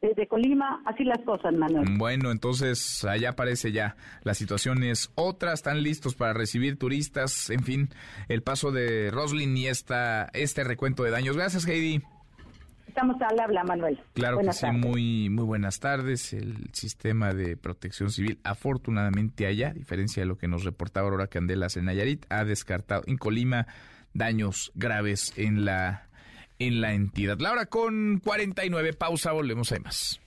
De Colima, así las cosas, Manuel. Bueno, entonces allá parece ya la situación es otra, están listos para recibir turistas, en fin, el paso de Roslin y esta, este recuento de daños. Gracias, Heidi. Estamos al habla, Manuel. Claro que sí, muy, muy buenas tardes. El sistema de protección civil, afortunadamente allá, a diferencia de lo que nos reportaba Aurora Candelas en Nayarit, ha descartado en Colima daños graves en la en la entidad. La hora con 49, pausa, volvemos a más.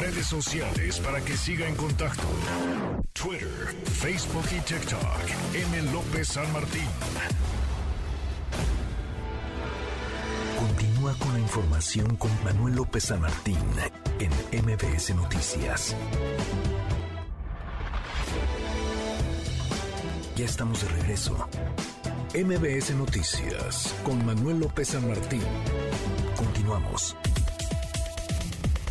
Redes sociales para que siga en contacto: Twitter, Facebook y TikTok. M. López San Martín. Continúa con la información con Manuel López San Martín en MBS Noticias. Ya estamos de regreso. MBS Noticias con Manuel López San Martín. Continuamos.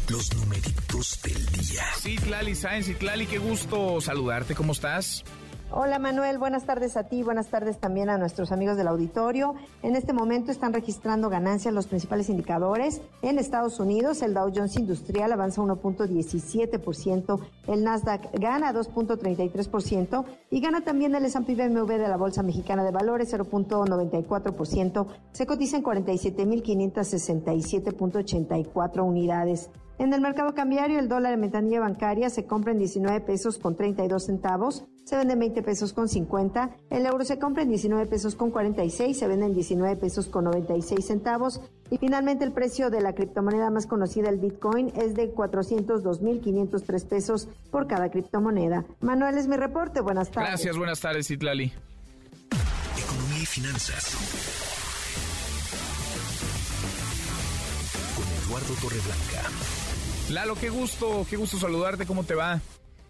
Los numeritos del día. Sí, Tlali Sáenz, Tlali, qué gusto saludarte. ¿Cómo estás? Hola Manuel, buenas tardes a ti, buenas tardes también a nuestros amigos del auditorio. En este momento están registrando ganancias los principales indicadores. En Estados Unidos, el Dow Jones Industrial avanza 1.17%, el Nasdaq gana 2.33% y gana también el S&P BMW de la Bolsa Mexicana de Valores 0.94%. Se cotiza en 47.567.84 unidades. En el mercado cambiario, el dólar en ventanilla bancaria se compra en 19 pesos con 32 centavos, se vende en 20 pesos con 50, el euro se compra en 19 pesos con 46, se vende en 19 pesos con 96 centavos y finalmente el precio de la criptomoneda más conocida, el Bitcoin, es de 402.503 pesos por cada criptomoneda. Manuel es mi reporte, buenas tardes. Gracias, buenas tardes, Itlali. Economía y finanzas. Con Eduardo Torreblanca. Lalo, qué gusto, qué gusto saludarte, ¿cómo te va?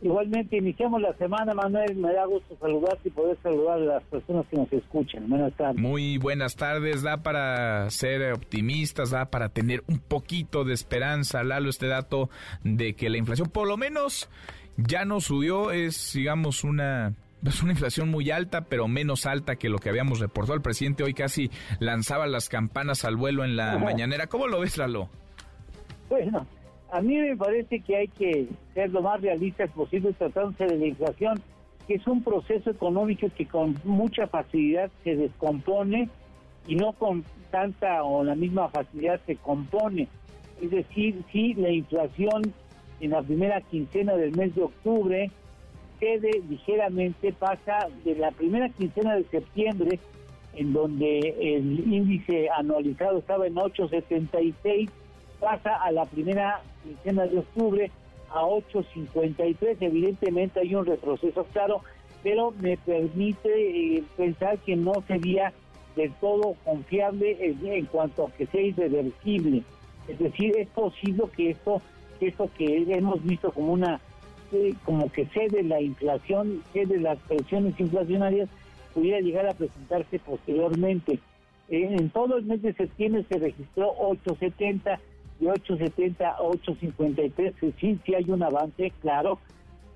Igualmente, iniciamos la semana, Manuel. Me da gusto saludarte y poder saludar a las personas que nos escuchan. Buenas tardes. Muy buenas tardes. Da para ser optimistas, da para tener un poquito de esperanza. Lalo, este dato de que la inflación, por lo menos, ya no subió. Es, digamos, una es una inflación muy alta, pero menos alta que lo que habíamos reportado. El presidente hoy casi lanzaba las campanas al vuelo en la mañanera. ¿Cómo lo ves, Lalo? Bueno, a mí me parece que hay que ser lo más realistas posible tratándose de la inflación, que es un proceso económico que con mucha facilidad se descompone y no con tanta o la misma facilidad se compone. Es decir, si la inflación en la primera quincena del mes de octubre cede ligeramente, pasa de la primera quincena de septiembre, en donde el índice anualizado estaba en 876, pasa a la primera quincena de octubre a 8.53. Evidentemente hay un retroceso claro, pero me permite eh, pensar que no sería del todo confiable en, cuanto a que sea irreversible. Es decir, es posible que esto, esto que hemos visto como una eh, como que cede la inflación, cede las presiones inflacionarias, pudiera llegar a presentarse posteriormente. en todo el mes de septiembre se registró 870 de 8.70 a 8.53, sí, sí hay un avance, claro,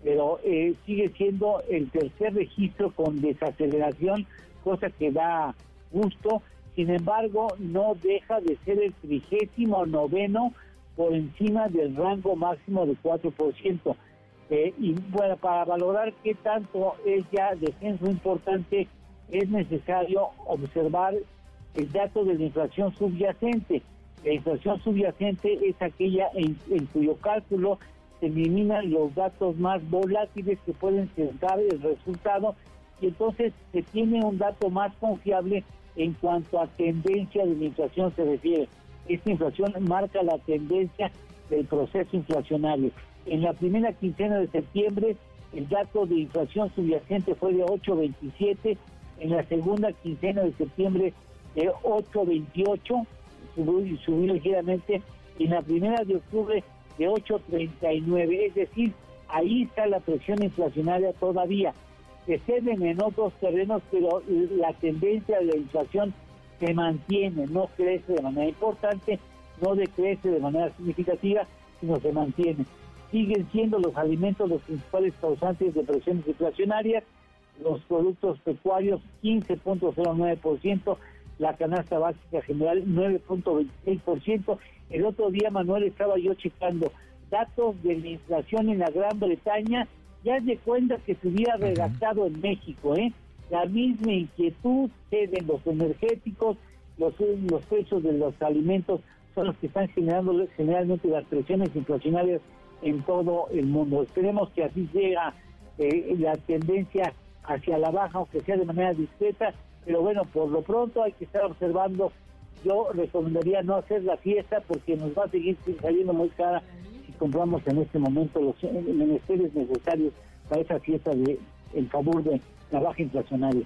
pero eh, sigue siendo el tercer registro con desaceleración, cosa que da gusto. Sin embargo, no deja de ser el trigésimo noveno por encima del rango máximo de 4%. Eh, y bueno, para valorar qué tanto es ya descenso importante, es necesario observar el dato de la inflación subyacente. La inflación subyacente es aquella en, cuyo cálculo se eliminan los datos más volátiles que pueden sesgar el resultado y entonces se tiene un dato más confiable en cuanto a tendencia de la inflación se refiere. Esta inflación marca la tendencia del proceso inflacionario. En la primera quincena de septiembre el dato de inflación subyacente fue de 8.27, en la segunda quincena de septiembre de 8.28 subió, ligeramente en la primera de octubre de 8.39, es decir, ahí está la presión inflacionaria todavía. Se en otros terrenos, pero la tendencia de la inflación se mantiene, no crece de manera importante, no decrece de manera significativa, sino se mantiene. Siguen siendo los alimentos los principales causantes de presiones inflacionarias, los productos pecuarios 15.09%, la canasta básica general 9.26%. El otro día, Manuel, estaba yo checando datos de la inflación en la Gran Bretaña, ya de cuenta que se hubiera redactado en México, ¿eh? La misma inquietud de los energéticos, los, los precios de los alimentos son los que están generando generalmente las presiones inflacionarias en todo el mundo. Esperemos que así llega eh, la tendencia hacia la baja, aunque sea de manera discreta, pero bueno, por lo pronto hay que estar observando. Yo recomendaría no hacer la fiesta porque nos va a seguir saliendo muy cara si compramos en este momento los menesteres necesarios para esa fiesta de en favor de la baja inflacionaria.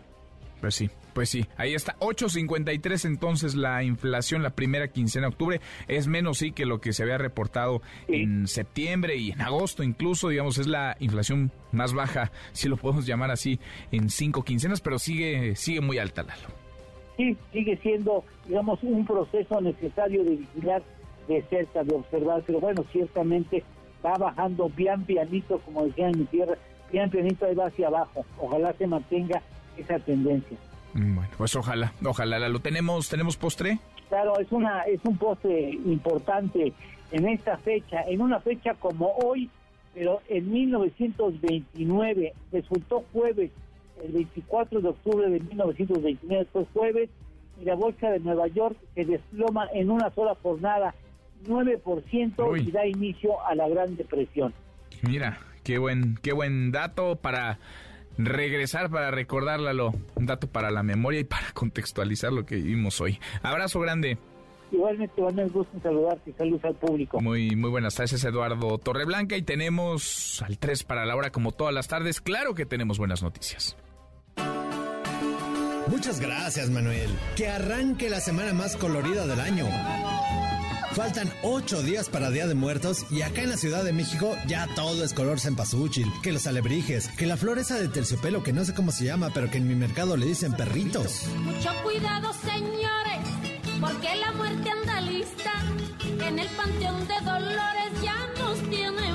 Pues sí, pues sí, ahí está, 8.53 entonces la inflación la primera quincena de octubre, es menos sí que lo que se había reportado en septiembre y en agosto incluso, digamos, es la inflación más baja, si lo podemos llamar así, en cinco quincenas, pero sigue, sigue muy alta, Lalo. Sí, sigue siendo, digamos, un proceso necesario de vigilar de cerca, de observar, pero bueno, ciertamente va bajando bien pianito, como decía en mi tierra, bien pianito ahí va hacia abajo, ojalá se mantenga esa tendencia. Bueno, pues ojalá, ojalá. ¿Lo tenemos, tenemos postre? Claro, es una es un postre importante en esta fecha, en una fecha como hoy, pero en 1929 resultó jueves, el 24 de octubre de 1929 fue jueves y la bolsa de Nueva York se desploma en una sola jornada 9% y da inicio a la Gran Depresión. Mira, qué buen qué buen dato para regresar para recordarlo, un dato para la memoria y para contextualizar lo que vimos hoy. Abrazo grande. Igualmente, Manuel, gusto en saludarte y saludos al público. Muy, muy buenas tardes, Eduardo Torreblanca, y tenemos al 3 para la hora como todas las tardes. Claro que tenemos buenas noticias. Muchas gracias, Manuel. Que arranque la semana más colorida del año. Faltan ocho días para Día de Muertos y acá en la Ciudad de México ya todo es color cempasúchil, que los alebrijes, que la flor esa de terciopelo que no sé cómo se llama, pero que en mi mercado le dicen perritos. Mucho cuidado, señores, porque la muerte anda lista en el Panteón de Dolores ya nos tiene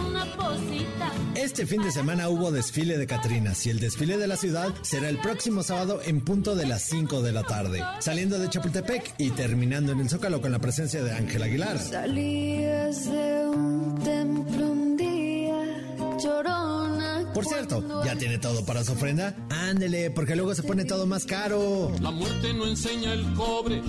Este fin de semana hubo desfile de Catrinas y el desfile de la ciudad será el próximo sábado en punto de las 5 de la tarde, saliendo de Chapultepec y terminando en el Zócalo con la presencia de Ángel Aguilar. Salías de un templo un día, llorona. Por cierto, ¿ya tiene todo para su ofrenda? Ándele, porque luego se pone todo más caro. La muerte no enseña el cobre,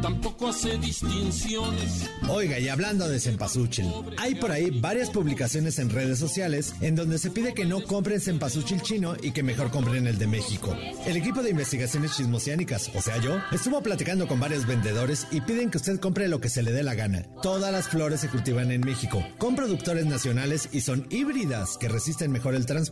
tampoco hace distinciones. Oiga, y hablando de cempasúchil, hay por ahí varias publicaciones en redes sociales en donde se pide que no compren cempasúchil chino y que mejor compren el de México. El equipo de investigaciones chismosiánicas, o sea yo, estuvo platicando con varios vendedores y piden que usted compre lo que se le dé la gana. Todas las flores se cultivan en México, con productores nacionales y son híbridas que resisten mejor el transporte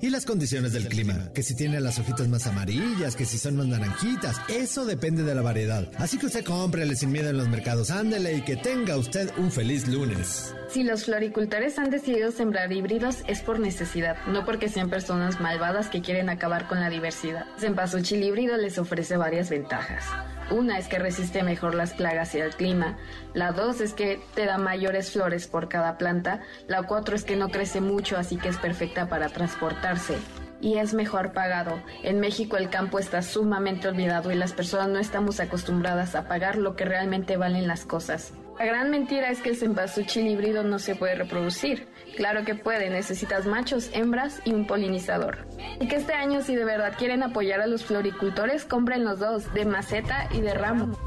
y las condiciones del clima. Que si tienen las hojitas más amarillas, que si son más naranjitas, eso depende de la variedad. Así que usted cómprele sin miedo en los mercados, ándele y que tenga usted un feliz lunes. Si los floricultores han decidido sembrar híbridos es por necesidad, no porque sean personas malvadas que quieren acabar con la diversidad. Cempasúchil híbrido les ofrece varias ventajas. Una es que resiste mejor las plagas y el clima. La dos es que te da mayores flores por cada planta. La cuatro es que no crece mucho, así que es perfecta para transportarse. Y es mejor pagado. En México el campo está sumamente olvidado y las personas no estamos acostumbradas a pagar lo que realmente valen las cosas. La gran mentira es que el cempasúchil híbrido no se puede reproducir. Claro que puede, necesitas machos, hembras y un polinizador. Y que este año si de verdad quieren apoyar a los floricultores, compren los dos, de maceta y de ramo.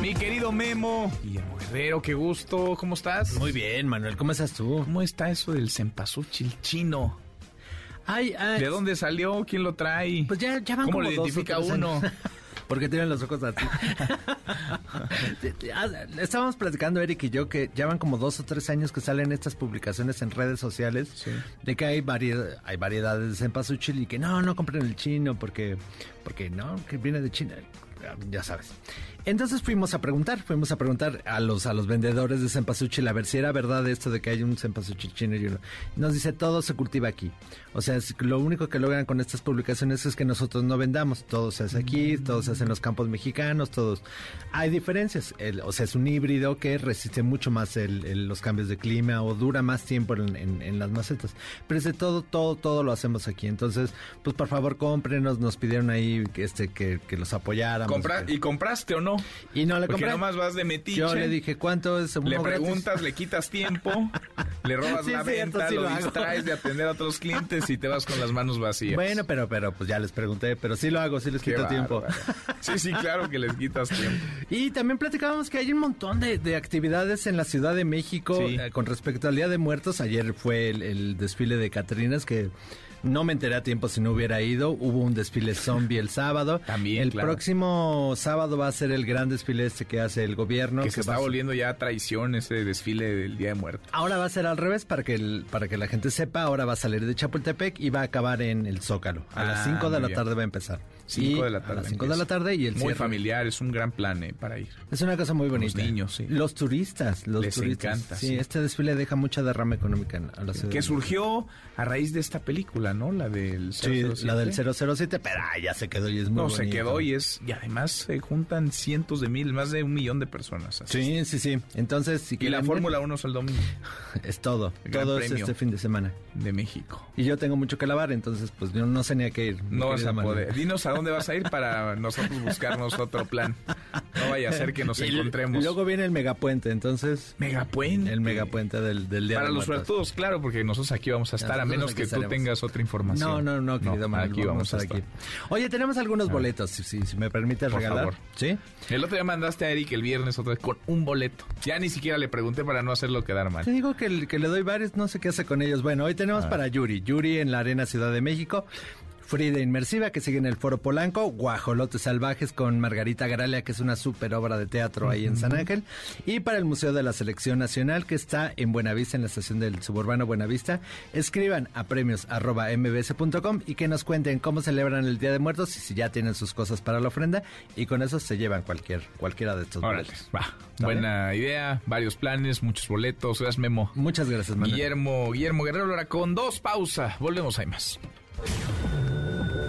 Mi querido Memo. Guillermo Guerrero, qué gusto. ¿Cómo estás? Muy bien, Manuel. ¿Cómo estás tú? ¿Cómo está eso del cempasúchil chino? Ay, ay, ¿De dónde salió? ¿Quién lo trae? Pues ya, ya van ¿Cómo como lo dos o identifica tres uno? Porque tienen los ojos así. Estábamos platicando, Eric y yo, que ya van como dos o tres años que salen estas publicaciones en redes sociales de que hay, variedad, hay variedades de cempasúchil y que no, no compren el chino porque, porque no, que viene de China. Ya sabes. Entonces fuimos a preguntar, fuimos a preguntar a los a los vendedores de cempasúchil a ver si era verdad esto de que hay un cempasúchil chino y uno. Nos dice, todo se cultiva aquí. O sea, lo único que logran con estas publicaciones es que nosotros no vendamos. Todo se hace aquí, todo se hace en los campos mexicanos, todos. Hay diferencias. o sea, es un híbrido que resiste mucho más los cambios de clima o dura más tiempo en, las macetas. Pero es de todo, todo, todo lo hacemos aquí. Entonces, pues por favor, cómprenos. Nos pidieron ahí este, que, los apoyáramos. ¿Y compraste o no? Y no le Porque nomás vas de metiche. Yo le dije, ¿cuánto es? Le preguntas, le quitas tiempo, le robas la venta, lo, distraes de atender a otros clientes y te vas con las manos vacías. Bueno, pero, pero, pues ya les pregunté, pero sí lo hago, sí les quito tiempo. Sí, sí, claro que les quitas tiempo. Y también platicábamos que hay un montón de, actividades en la Ciudad de México eh, con respecto al Día de Muertos. Ayer fue el, el desfile de Catrinas que no me enteré a tiempo si no hubiera ido. Hubo un desfile zombie el sábado. También. El próximo sábado va a ser el gran desfile este que hace el gobierno. Que, se está volviendo ya traición ese desfile del Día de Muertos. Ahora va a ser al revés para que, para que la gente sepa. Ahora va a salir de Chapultepec y va a acabar en el Zócalo. A las 5 ah, de la tarde va a empezar. 5 de la tarde. A las 5 de la tarde y el Muy familiar, es un gran plan eh, para ir. Es una cosa muy bonita. Los niños, sí. Los turistas, los Les turistas. encanta. Sí, este desfile deja mucha derrama económica a la ciudad. Que surgió a raíz de esta película, ¿no? La del 007. Sí, la del 007, pero ya se quedó y es muy No, se quedó y es... Y además se juntan cientos de mil, más de un millón de personas. Sí, sí, sí. Entonces, si Y la Fórmula 1 es el domingo. Es todo. todo es este fin de semana. De México. Y yo tengo mucho que lavar, entonces pues yo no sé ni a qué ir. No vas a poder. Dinos a dónde vas a ir para nosotros buscarnos otro plan. No vaya a ser que nos encontremos. Y luego viene el megapuente, entonces... ¿Megapuente? El megapuente del, del día Para los suertudos, claro, porque nosotros aquí vamos a estar, a menos que tú tengas otra información. No, no, no, querido Aquí vamos, a estar aquí. Oye, tenemos algunos boletos, si, me permites Por regalar. Favor. ¿Sí? El otro día mandaste a Eric el viernes otra vez con un boleto. Ya ni siquiera le pregunté para no hacerlo quedar mal. Te digo que, que le doy varios, no sé qué hace con ellos. Bueno, hoy tenemos para Yuri. Yuri en la Arena Ciudad de México. Frida Inmersiva, que sigue en el Foro Polanco, Guajolotes Salvajes con Margarita Gralia, que es una súper obra de teatro ahí en San Ángel, y para el Museo de la Selección Nacional, que está en Buenavista, en la estación del suburbano Buenavista. Escriban a premios mbs.com y que nos cuenten cómo celebran el Día de Muertos y si ya tienen sus cosas para la ofrenda, y con eso se llevan cualquier, cualquiera de estos boletos. Buena idea, varios planes, muchos boletos. Gracias, Memo. Muchas gracias, Manuel. Guillermo, Guillermo Guerrero, ahora con dos pausas. Volvemos, hay más.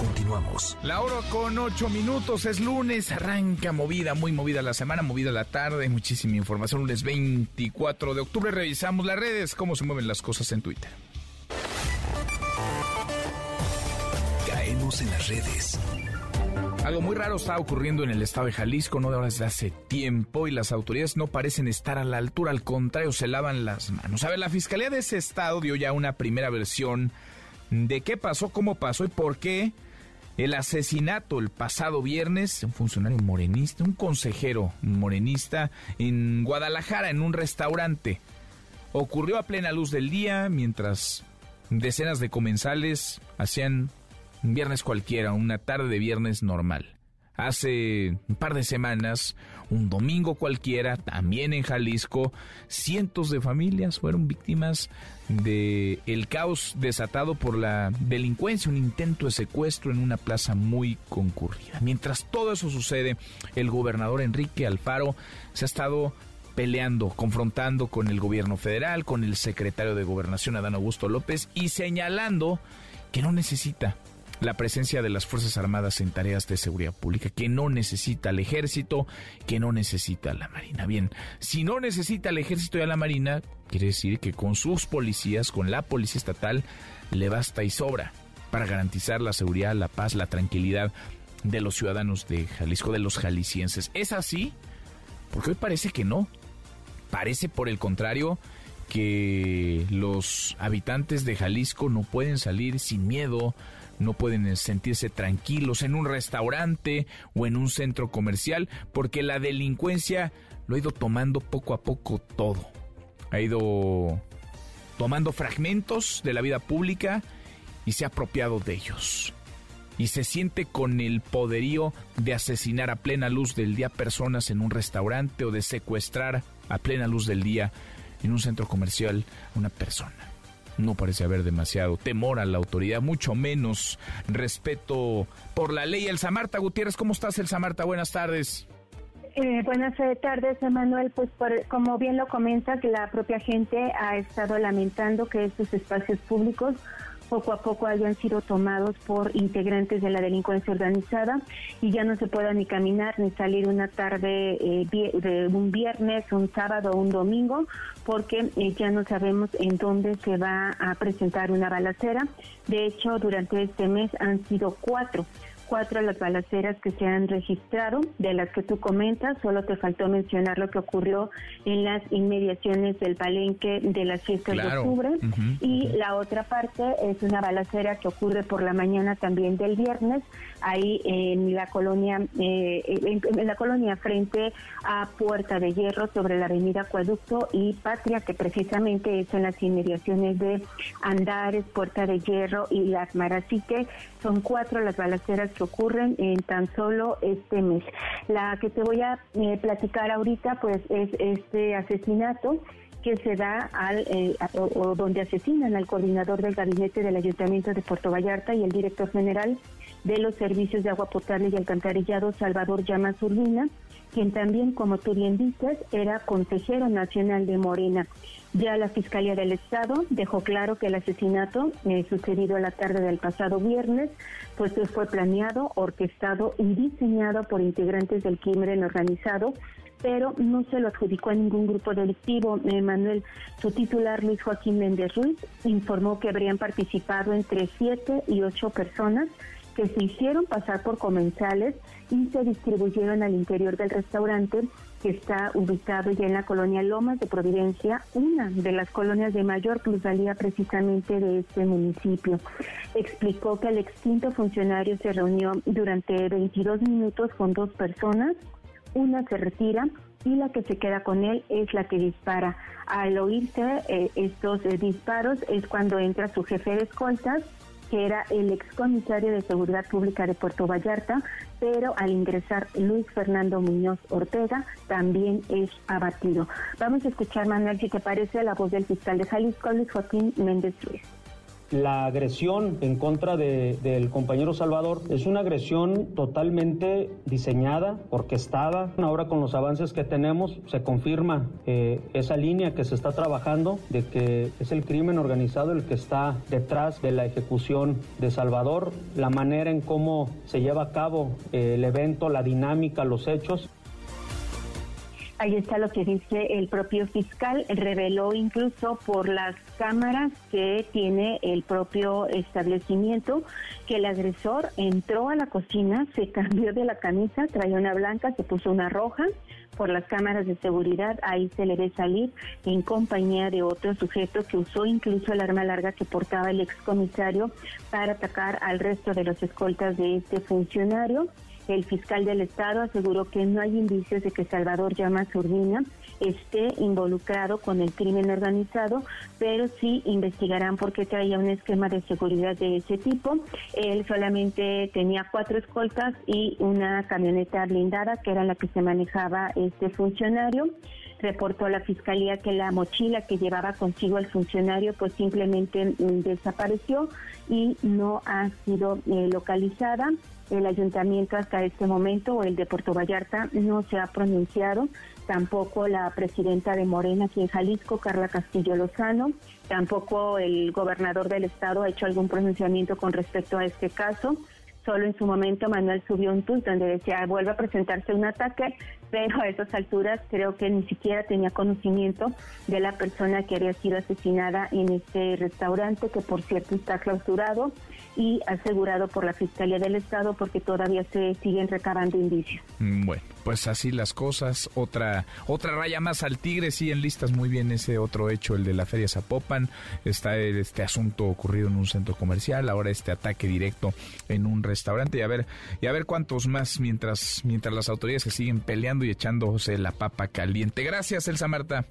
Continuamos. La hora con ocho minutos, es lunes, arranca movida, muy movida la semana, movida la tarde, muchísima información. Lunes 24 de octubre revisamos las redes, cómo se mueven las cosas en Twitter. Caemos en las redes. Algo muy raro está ocurriendo en el estado de Jalisco, no de ahora desde hace tiempo, y las autoridades no parecen estar a la altura, al contrario, se lavan las manos. A ver, la fiscalía de ese estado dio ya una primera versión de qué pasó, cómo pasó y por qué el asesinato el pasado viernes un funcionario morenista, un consejero morenista en Guadalajara, en un restaurante. Ocurrió a plena luz del día mientras decenas de comensales hacían un viernes cualquiera, una tarde de viernes normal. Hace un par de semanas, un domingo cualquiera, también en Jalisco, cientos de familias fueron víctimas de el caos desatado por la delincuencia, un intento de secuestro en una plaza muy concurrida. Mientras todo eso sucede, el gobernador Enrique Alfaro se ha estado peleando, confrontando con el gobierno federal, con el secretario de Gobernación Adán Augusto López y señalando que no necesita la presencia de las Fuerzas Armadas en tareas de seguridad pública, que no necesita el ejército, que no necesita la Marina. Bien, si no necesita el ejército y a la Marina, quiere decir que con sus policías, con la policía estatal, le basta y sobra para garantizar la seguridad, la paz, la tranquilidad de los ciudadanos de Jalisco, de los jaliscienses. ¿Es así? Porque hoy parece que no. Parece, por el contrario, que los habitantes de Jalisco no pueden salir sin miedo, no pueden sentirse tranquilos en un restaurante o en un centro comercial porque la delincuencia lo ha ido tomando poco a poco todo. Ha ido tomando fragmentos de la vida pública y se ha apropiado de ellos. Y se siente con el poderío de asesinar a plena luz del día personas en un restaurante o de secuestrar a plena luz del día en un centro comercial a una persona. No parece haber demasiado temor a la autoridad, mucho menos respeto por la ley. Elsa Marta Gutiérrez, ¿cómo estás, Elsa Marta? Buenas tardes. Eh, buenas tardes, Emanuel. Pues como bien lo comentas, la propia gente ha estado lamentando que estos espacios públicos poco a poco hayan sido tomados por integrantes de la delincuencia organizada y ya no se pueda ni caminar ni salir una tarde eh, de un viernes, un sábado o un domingo, porque eh, ya no sabemos en dónde se va a presentar una balacera. De hecho, durante este mes han sido cuatro cuatro las balaceras que se han registrado, de las que tú comentas, solo te faltó mencionar lo que ocurrió en las inmediaciones del palenque de las fiestas de octubre. y la otra parte es una balacera que ocurre por la mañana también del viernes, ahí en la colonia, eh, en, la colonia frente a Puerta de Hierro sobre la avenida Acueducto y Patria, que precisamente es en las inmediaciones de Andares, Puerta de Hierro y Las Maras. Así que son cuatro las balaceras ocurren en tan solo este mes. La que te voy a eh, platicar ahorita, pues es este asesinato que se da al eh, o, donde asesinan al coordinador del gabinete del Ayuntamiento de Puerto Vallarta y el director general de los servicios de agua potable y alcantarillado Salvador Llamas Urbina, quien también, como tú bien dices, era consejero nacional de Morena. Ya la Fiscalía del Estado dejó claro que el asesinato eh, sucedido la tarde del pasado viernes pues fue planeado, orquestado y diseñado por integrantes del crimen organizado pero no se lo adjudicó a ningún grupo delictivo. Eh, Manuel, su titular Luis Joaquín Méndez Ruiz informó que habrían participado entre siete y ocho personas que se hicieron pasar por comensales y se distribuyeron al interior del restaurante que está ubicado ya en la colonia Lomas de Providencia, una de las colonias de mayor plusvalía precisamente de este municipio. Explicó que el extinto funcionario se reunió durante 22 minutos con dos personas, una se retira y la que se queda con él es la que dispara. Al oírse eh, estos eh, disparos es cuando entra su jefe de escoltas que era el excomisario de Seguridad Pública de Puerto Vallarta, pero al ingresar Luis Fernando Muñoz Ortega también es abatido. Vamos a escuchar, Manuel, si te parece, la voz del fiscal de Jalisco, Luis Joaquín Méndez Ruiz la agresión en contra del compañero Salvador es una agresión totalmente diseñada, orquestada. Ahora con los avances que tenemos se confirma eh, esa línea que se está trabajando de que es el crimen organizado el que está detrás de la ejecución de Salvador, la manera en cómo se lleva a cabo eh, el evento, la dinámica, los hechos. Ahí está lo que dice el propio fiscal. Reveló incluso por las cámaras que tiene el propio establecimiento que el agresor entró a la cocina, se cambió de la camisa, traía una blanca, se puso una roja. Por las cámaras de seguridad, ahí se le ve salir en compañía de otro sujeto que usó incluso el arma larga que portaba el excomisario para atacar al resto de los escoltas de este funcionario. El fiscal del Estado aseguró que no hay indicios de que Salvador Llamas Urbina esté involucrado con el crimen organizado, pero sí investigarán por qué traía un esquema de seguridad de ese tipo. Él solamente tenía cuatro escoltas y una camioneta blindada, que era la que se manejaba este funcionario reportó a la fiscalía que la mochila que llevaba consigo el funcionario pues simplemente mm, desapareció y no ha sido eh, localizada. El ayuntamiento hasta este momento, o el de Puerto Vallarta, no se ha pronunciado. Tampoco la presidenta de Morena aquí en Jalisco, Carla Castillo Lozano. Tampoco el gobernador del estado ha hecho algún pronunciamiento con respecto a este caso. Solo en su momento Manuel subió un tuit donde decía vuelve a presentarse un ataque, pero a esas alturas creo que ni siquiera tenía conocimiento de la persona que había sido asesinada en este restaurante, que por cierto está clausurado y asegurado por la Fiscalía del Estado porque todavía se siguen recabando indicios. Mm, bueno, pues así las cosas. Otra otra raya más al tigre, sí, enlistas muy bien ese otro hecho, el de la Feria Zapopan. Está este asunto ocurrido en un centro comercial, ahora este ataque directo en un restaurante y a ver y a ver cuántos más mientras mientras las autoridades se siguen peleando y echándose la papa caliente. Gracias, Elsa Marta.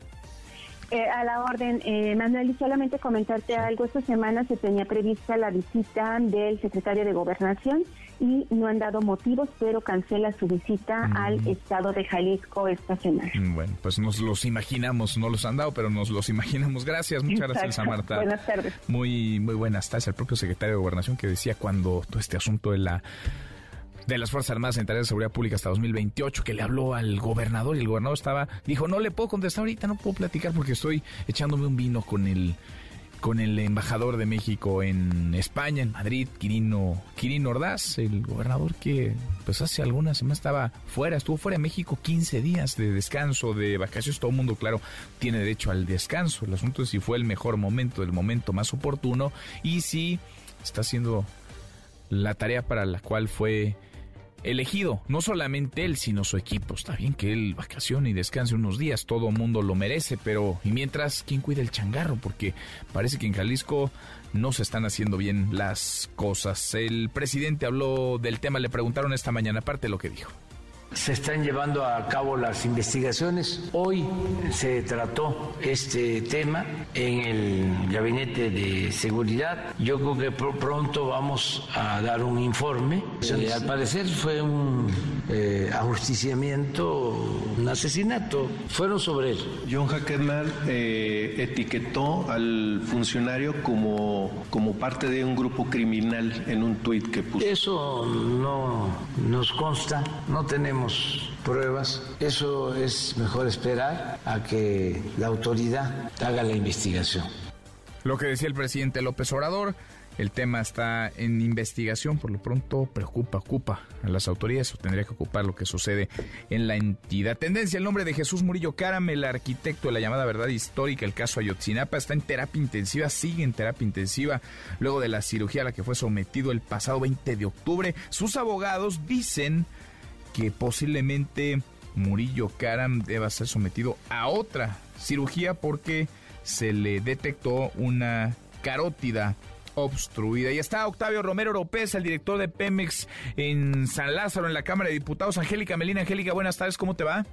Eh, a la orden, eh, Manuel, y solamente comentarte algo. Esta semana se tenía prevista la visita del secretario de Gobernación y no han dado motivos, pero cancela su visita Mm. al estado de Jalisco esta semana. Mm, Bueno, pues nos los imaginamos, no los han dado, pero nos los imaginamos. Gracias, muchas gracias, Exacto. Marta. Buenas tardes. Muy, muy buenas tardes. El propio secretario de Gobernación que decía cuando todo este asunto de la de las Fuerzas Armadas en tareas de seguridad pública hasta 2028, que le habló al gobernador y el gobernador estaba, dijo, no le puedo contestar ahorita, no puedo platicar porque estoy echándome un vino con el con el embajador de México en España, en Madrid, Quirino, Quirino Ordaz, el gobernador que pues hace algunas semanas estaba fuera, estuvo fuera de México 15 días de descanso, de vacaciones, todo el mundo, claro, tiene derecho al descanso. El asunto es si fue el mejor momento, el momento más oportuno y si está haciendo la tarea para la cual fue elegido. No solamente él, sino su equipo. Está bien que él vacacione y descanse unos días, todo mundo lo merece, pero y mientras, ¿quién cuida el changarro? Porque parece que en Jalisco no se están haciendo bien las cosas. El presidente habló del tema, le preguntaron esta mañana, aparte de lo que dijo. Se están llevando a cabo las investigaciones. Hoy se trató este tema en el Gabinete de Seguridad. Yo creo que pr- pronto vamos a dar un informe. Eh, al parecer fue un eh, ajusticiamiento, un asesinato. Fueron sobre él. John Hackerman eh, etiquetó al funcionario como, como parte de un grupo criminal en un tuit que puso. Eso no nos consta, no tenemos pruebas. Eso es mejor esperar a que la autoridad haga la investigación. Lo que decía el presidente López Obrador, el tema está en investigación, por lo pronto preocupa, ocupa a las autoridades o tendría que ocupar lo que sucede en la entidad. Tendencia, el nombre de Jesús Murillo Caram, el arquitecto de la llamada verdad histórica, el caso Ayotzinapa, está en terapia intensiva, sigue en terapia intensiva luego de la cirugía a la que fue sometido el pasado 20 de octubre. Sus abogados dicen que posiblemente Murillo Karam deba ser sometido a otra cirugía porque se le detectó una carótida obstruida. Y está Octavio Romero López, el director de Pemex en San Lázaro, en la Cámara de Diputados. Angélica Melina, Angélica, buenas tardes, ¿cómo te va?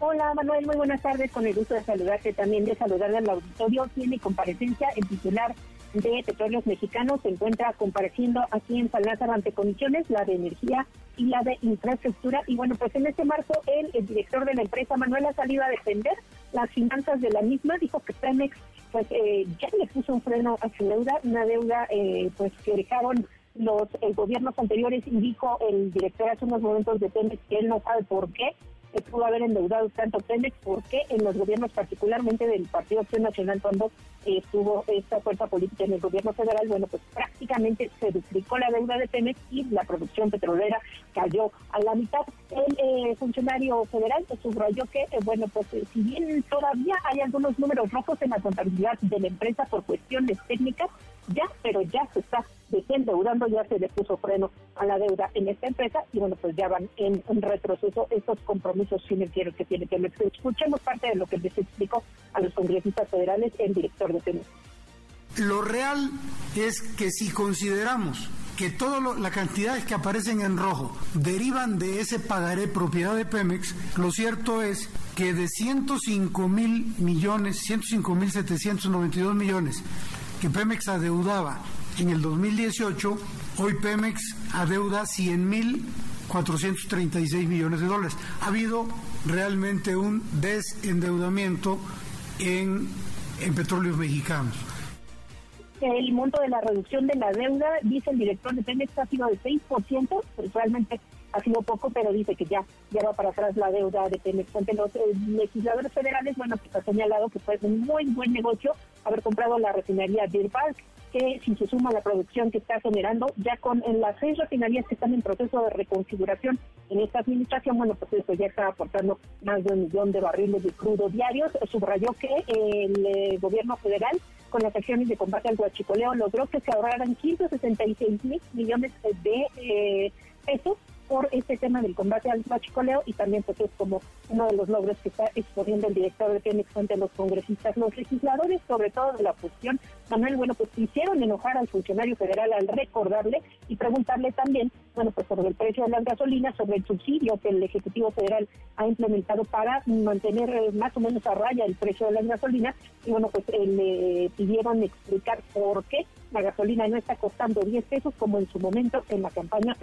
Hola Manuel, muy buenas tardes. Con el gusto de saludarte también, de saludar al auditorio. Tiene comparecencia el titular de Petróleos Mexicanos. Se encuentra compareciendo aquí en San Lázaro ante comisiones, la de energía y la de infraestructura. Y bueno, pues en este marco, él, el director de la empresa, Manuel, ha salido a defender las finanzas de la misma. Dijo que Pemex pues eh, ya le puso un freno a su deuda, una deuda eh, pues que dejaron los eh, gobiernos anteriores y dijo el director hace unos momentos de Pemex que él no sabe por qué se pudo haber endeudado tanto Pemex, porque en los gobiernos, particularmente del Partido Acción Nacional, cuando eh, estuvo esta fuerza política en el gobierno federal, bueno, pues prácticamente se duplicó la deuda de Pemex y la producción petrolera cayó a la mitad. El eh, funcionario federal subrayó que, eh, bueno, pues eh, si bien todavía hay algunos números rojos en la contabilidad de la empresa por cuestiones técnicas, ya, pero ya se está desendeudando, ya se le puso freno a la deuda en esta empresa y bueno, pues ya van en, en retroceso estos compromisos financieros que tiene que Escuchemos parte de lo que les explicó a los congresistas federales el director de Pemex. Lo real es que si consideramos que todas las cantidades que aparecen en rojo derivan de ese pagaré propiedad de Pemex, lo cierto es que de 105 mil millones, 105 mil 792 millones que Pemex adeudaba en el 2018, hoy Pemex adeuda 100 mil 436 millones de dólares. Ha habido realmente un desendeudamiento en, en petróleos mexicanos. El monto de la reducción de la deuda, dice el director de Pemex, ha sido de 6%, pues realmente ha sido poco, pero dice que ya, ya va para atrás la deuda de Pemex. Ante los eh, legisladores federales, bueno, pues ha señalado que fue un muy buen negocio haber comprado la refinería Deer Park, que si se suma la producción que está generando, ya con en las seis refinerías que están en proceso de reconfiguración en esta administración, bueno, pues eso ya está aportando más de un millón de barriles de crudo diarios. Subrayó que el eh, gobierno federal con las acciones de combate al huachicoleo logró que se ahorraran 166 mil millones de eh, pesos por este tema del combate al machicoleo y también pues es como uno de los logros que está exponiendo el director de Pemex ante los congresistas. Los legisladores, sobre todo de la oposición, Manuel, bueno, pues hicieron enojar al funcionario federal al recordarle y preguntarle también, bueno, pues sobre el precio de las gasolinas, sobre el subsidio que el Ejecutivo Federal ha implementado para mantener eh, más o menos a raya el precio de las gasolinas y bueno, pues eh, le pidieron explicar por qué la gasolina no está costando 10 pesos como en su momento en la campaña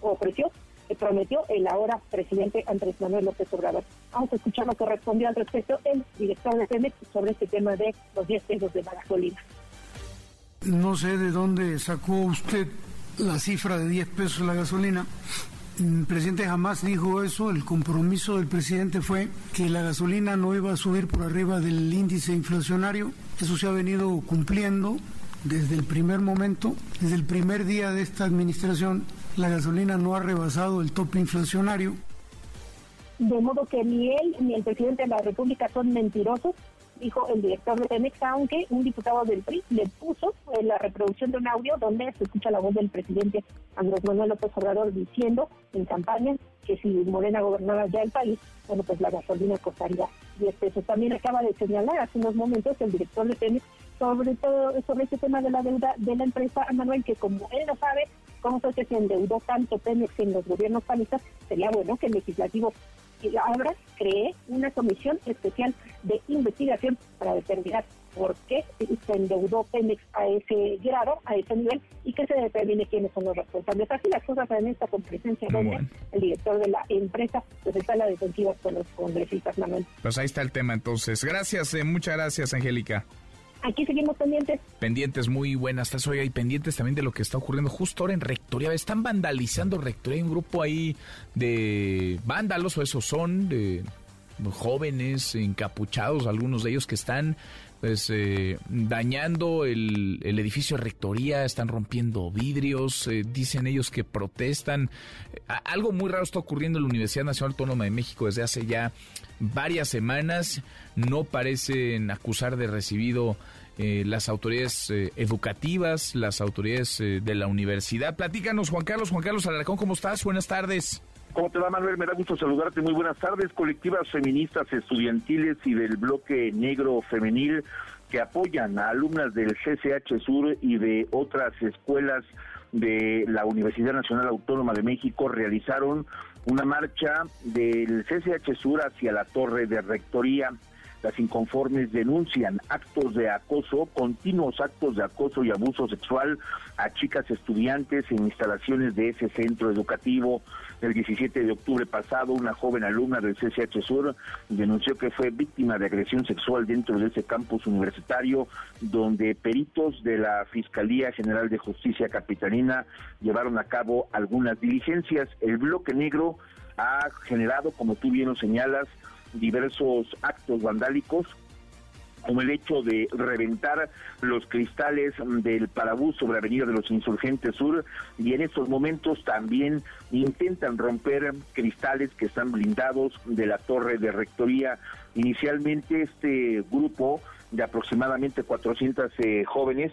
ofreció, prometió el ahora presidente Andrés Manuel López Obrador. Vamos a escuchar lo que respondió al respecto el director de Pemex sobre este tema de los 10 pesos de la gasolina. No sé de dónde sacó usted la cifra de 10 pesos la gasolina. El presidente jamás dijo eso. El compromiso del presidente fue que la gasolina no iba a subir por arriba del índice inflacionario. Eso se ha venido cumpliendo desde el primer momento, desde el primer día de esta administración. La gasolina no ha rebasado el tope inflacionario. De modo que ni él ni el presidente de la República son mentirosos dijo el director de Pemex, aunque un diputado del PRI le puso en la reproducción de un audio donde se escucha la voz del presidente Andrés Manuel López Obrador diciendo en campaña que si Morena gobernara ya el país, bueno, pues la gasolina costaría 10 pesos. También acaba de señalar hace unos momentos el director de Pemex sobre todo sobre este tema de la deuda de la empresa, Manuel, que como él no sabe cómo fue que se endeudó tanto Pemex en los gobiernos panistas, sería bueno que el legislativo ahora cree una comisión especial de investigación para determinar por qué se endeudó Pemex a ese grado, a ese nivel, y que se determine quiénes son los responsables. Así las cosas en esta comparecencia donde el director de la empresa pues está a la defensiva con los congresistas, Manuel. Pues ahí está el tema entonces. Gracias, eh, muchas gracias, Angélica. Aquí seguimos pendientes. Pendientes, muy buenas tardes. Oiga, y pendientes también de lo que está ocurriendo justo ahora en Rectoría. Están vandalizando Rectoría. Hay un grupo ahí de vándalos, o esos son, de jóvenes encapuchados, algunos de ellos que están pues eh, dañando el, edificio de rectoría, están rompiendo vidrios, eh, dicen ellos que protestan. algo muy raro está ocurriendo en la Universidad Nacional Autónoma de México desde hace ya varias semanas. No parecen acusar de recibido eh, las autoridades educativas, las autoridades de la universidad. Platícanos, Juan Carlos, Juan Carlos Alarcón, ¿cómo estás? Buenas tardes. ¿Cómo te va, Manuel? Me da gusto saludarte. Muy buenas tardes. Colectivas feministas estudiantiles y del bloque negro femenil que apoyan a alumnas del CCH Sur y de otras escuelas de la Universidad Nacional Autónoma de México realizaron una marcha del CCH Sur hacia la torre de rectoría. Las inconformes denuncian actos de acoso, continuos actos de acoso y abuso sexual a chicas estudiantes en instalaciones de ese centro educativo. El 17 de octubre pasado, una joven alumna del CCH Sur denunció que fue víctima de agresión sexual dentro de ese campus universitario, donde peritos de la Fiscalía General de Justicia Capitalina llevaron a cabo algunas diligencias. El bloque negro ha generado, como tú bien lo señalas, diversos actos vandálicos como el hecho de reventar los cristales del parabús sobre Avenida de los Insurgentes Sur y en estos momentos también intentan romper cristales que están blindados de la torre de rectoría. Inicialmente este grupo de aproximadamente 400 eh, jóvenes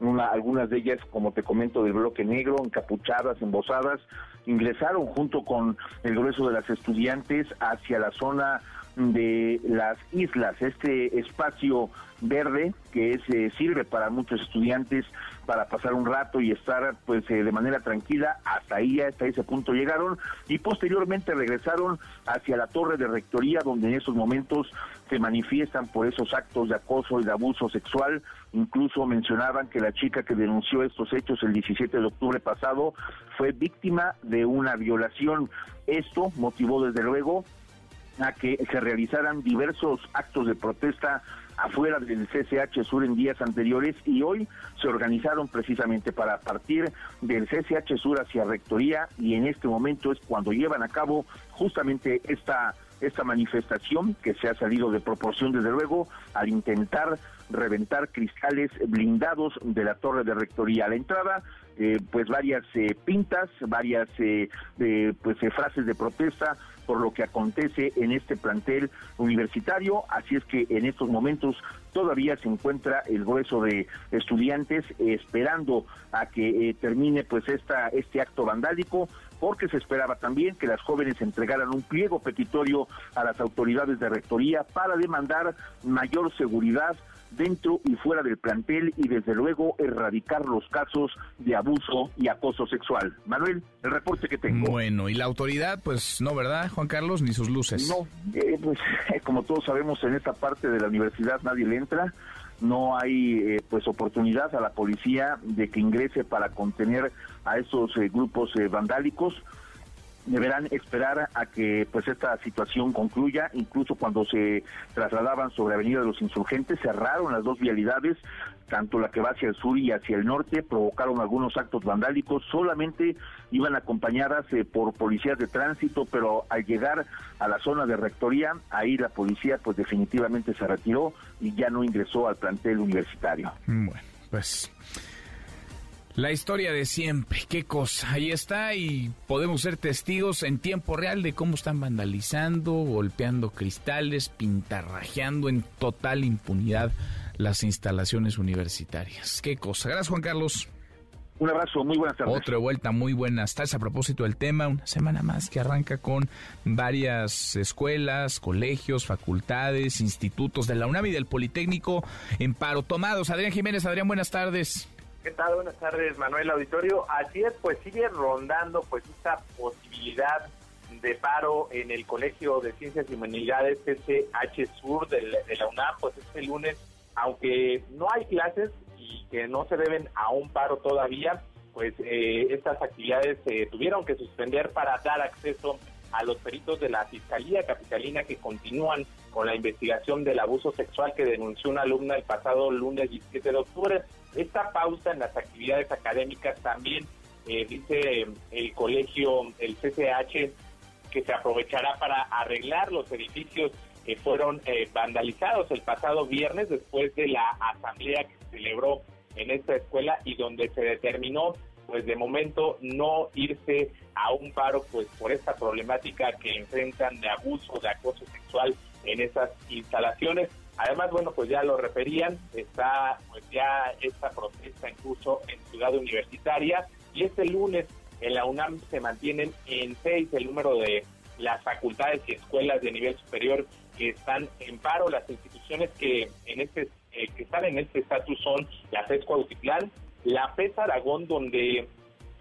algunas de ellas, como te comento, del bloque negro, encapuchadas, embosadas, ingresaron junto con el grueso de las estudiantes hacia la zona de las islas, este espacio verde que es, eh, sirve para muchos estudiantes para pasar un rato y estar pues eh, de manera tranquila, hasta ahí, hasta ese punto llegaron y posteriormente regresaron hacia la torre de rectoría donde en esos momentos se manifiestan por esos actos de acoso y de abuso sexual, incluso mencionaban que la chica que denunció estos hechos el 17 de octubre pasado fue víctima de una violación. Esto motivó desde luego a que se realizaran diversos actos de protesta afuera del CCH Sur en días anteriores y hoy se organizaron precisamente para partir del CCH Sur hacia Rectoría y en este momento es cuando llevan a cabo justamente esta esta manifestación que se ha salido de proporción desde luego al intentar reventar cristales blindados de la torre de rectoría. A la entrada, eh, pues varias eh, pintas, varias eh, pues frases de protesta por lo que acontece en este plantel universitario, así es que en estos momentos todavía se encuentra el grueso de estudiantes esperando a que termine pues esta este acto vandálico porque se esperaba también que las jóvenes entregaran un pliego petitorio a las autoridades de rectoría para demandar mayor seguridad dentro y fuera del plantel y desde luego erradicar los casos de abuso y acoso sexual. Manuel, el reporte que tengo. Bueno, y la autoridad, pues no, ¿verdad, Juan Carlos? Ni sus luces. No, eh, pues como todos sabemos, en esta parte de la universidad nadie le entra. No hay eh, pues oportunidad a la policía de que ingrese para contener a esos eh, grupos vandálicos deberán esperar a que pues esta situación concluya. Incluso cuando se trasladaban sobre Avenida de los Insurgentes, cerraron las dos vialidades, tanto la que va hacia el sur y hacia el norte, provocaron algunos actos vandálicos, solamente iban acompañadas eh, por policías de tránsito, pero al llegar a la zona de rectoría, ahí la policía pues definitivamente se retiró y ya no ingresó al plantel universitario. Bueno, pues la historia de siempre, qué cosa. Ahí está y podemos ser testigos en tiempo real de cómo están vandalizando, golpeando cristales, pintarrajeando en total impunidad las instalaciones universitarias. Qué cosa. Gracias, Juan Carlos. Un abrazo, muy buenas tardes. Otra vuelta, muy buenas tardes. A propósito del tema, una semana más que arranca con varias escuelas, colegios, facultades, institutos de la UNAM y del Politécnico en paro tomados. Adrián Jiménez, Adrián, buenas tardes. ¿Qué tal? Buenas tardes, Manuel Auditorio. Así es, pues sigue rondando pues esta posibilidad de paro en el Colegio de Ciencias y Humanidades SH Sur de la, UNAM, pues este lunes, aunque no hay clases y que no se deben a un paro todavía, pues eh, estas actividades se tuvieron que suspender para dar acceso a los peritos de la Fiscalía Capitalina que continúan con la investigación del abuso sexual que denunció una alumna el pasado lunes 17 de octubre. Esta pausa en las actividades académicas también eh, dice el colegio, el CCH, que se aprovechará para arreglar los edificios que fueron eh, vandalizados el pasado viernes después de la asamblea que se celebró en esta escuela y donde se determinó pues de momento no irse a un paro pues por esta problemática que enfrentan de abuso, de acoso sexual en esas instalaciones. Además, bueno, pues ya lo referían, está pues ya esta protesta en curso en Ciudad Universitaria y este lunes en la UNAM se mantienen en seis el número de las facultades y escuelas de nivel superior que están en paro. Las instituciones que en este eh, que están en este estatus son la FES Cuautitlán, la FES Aragón, donde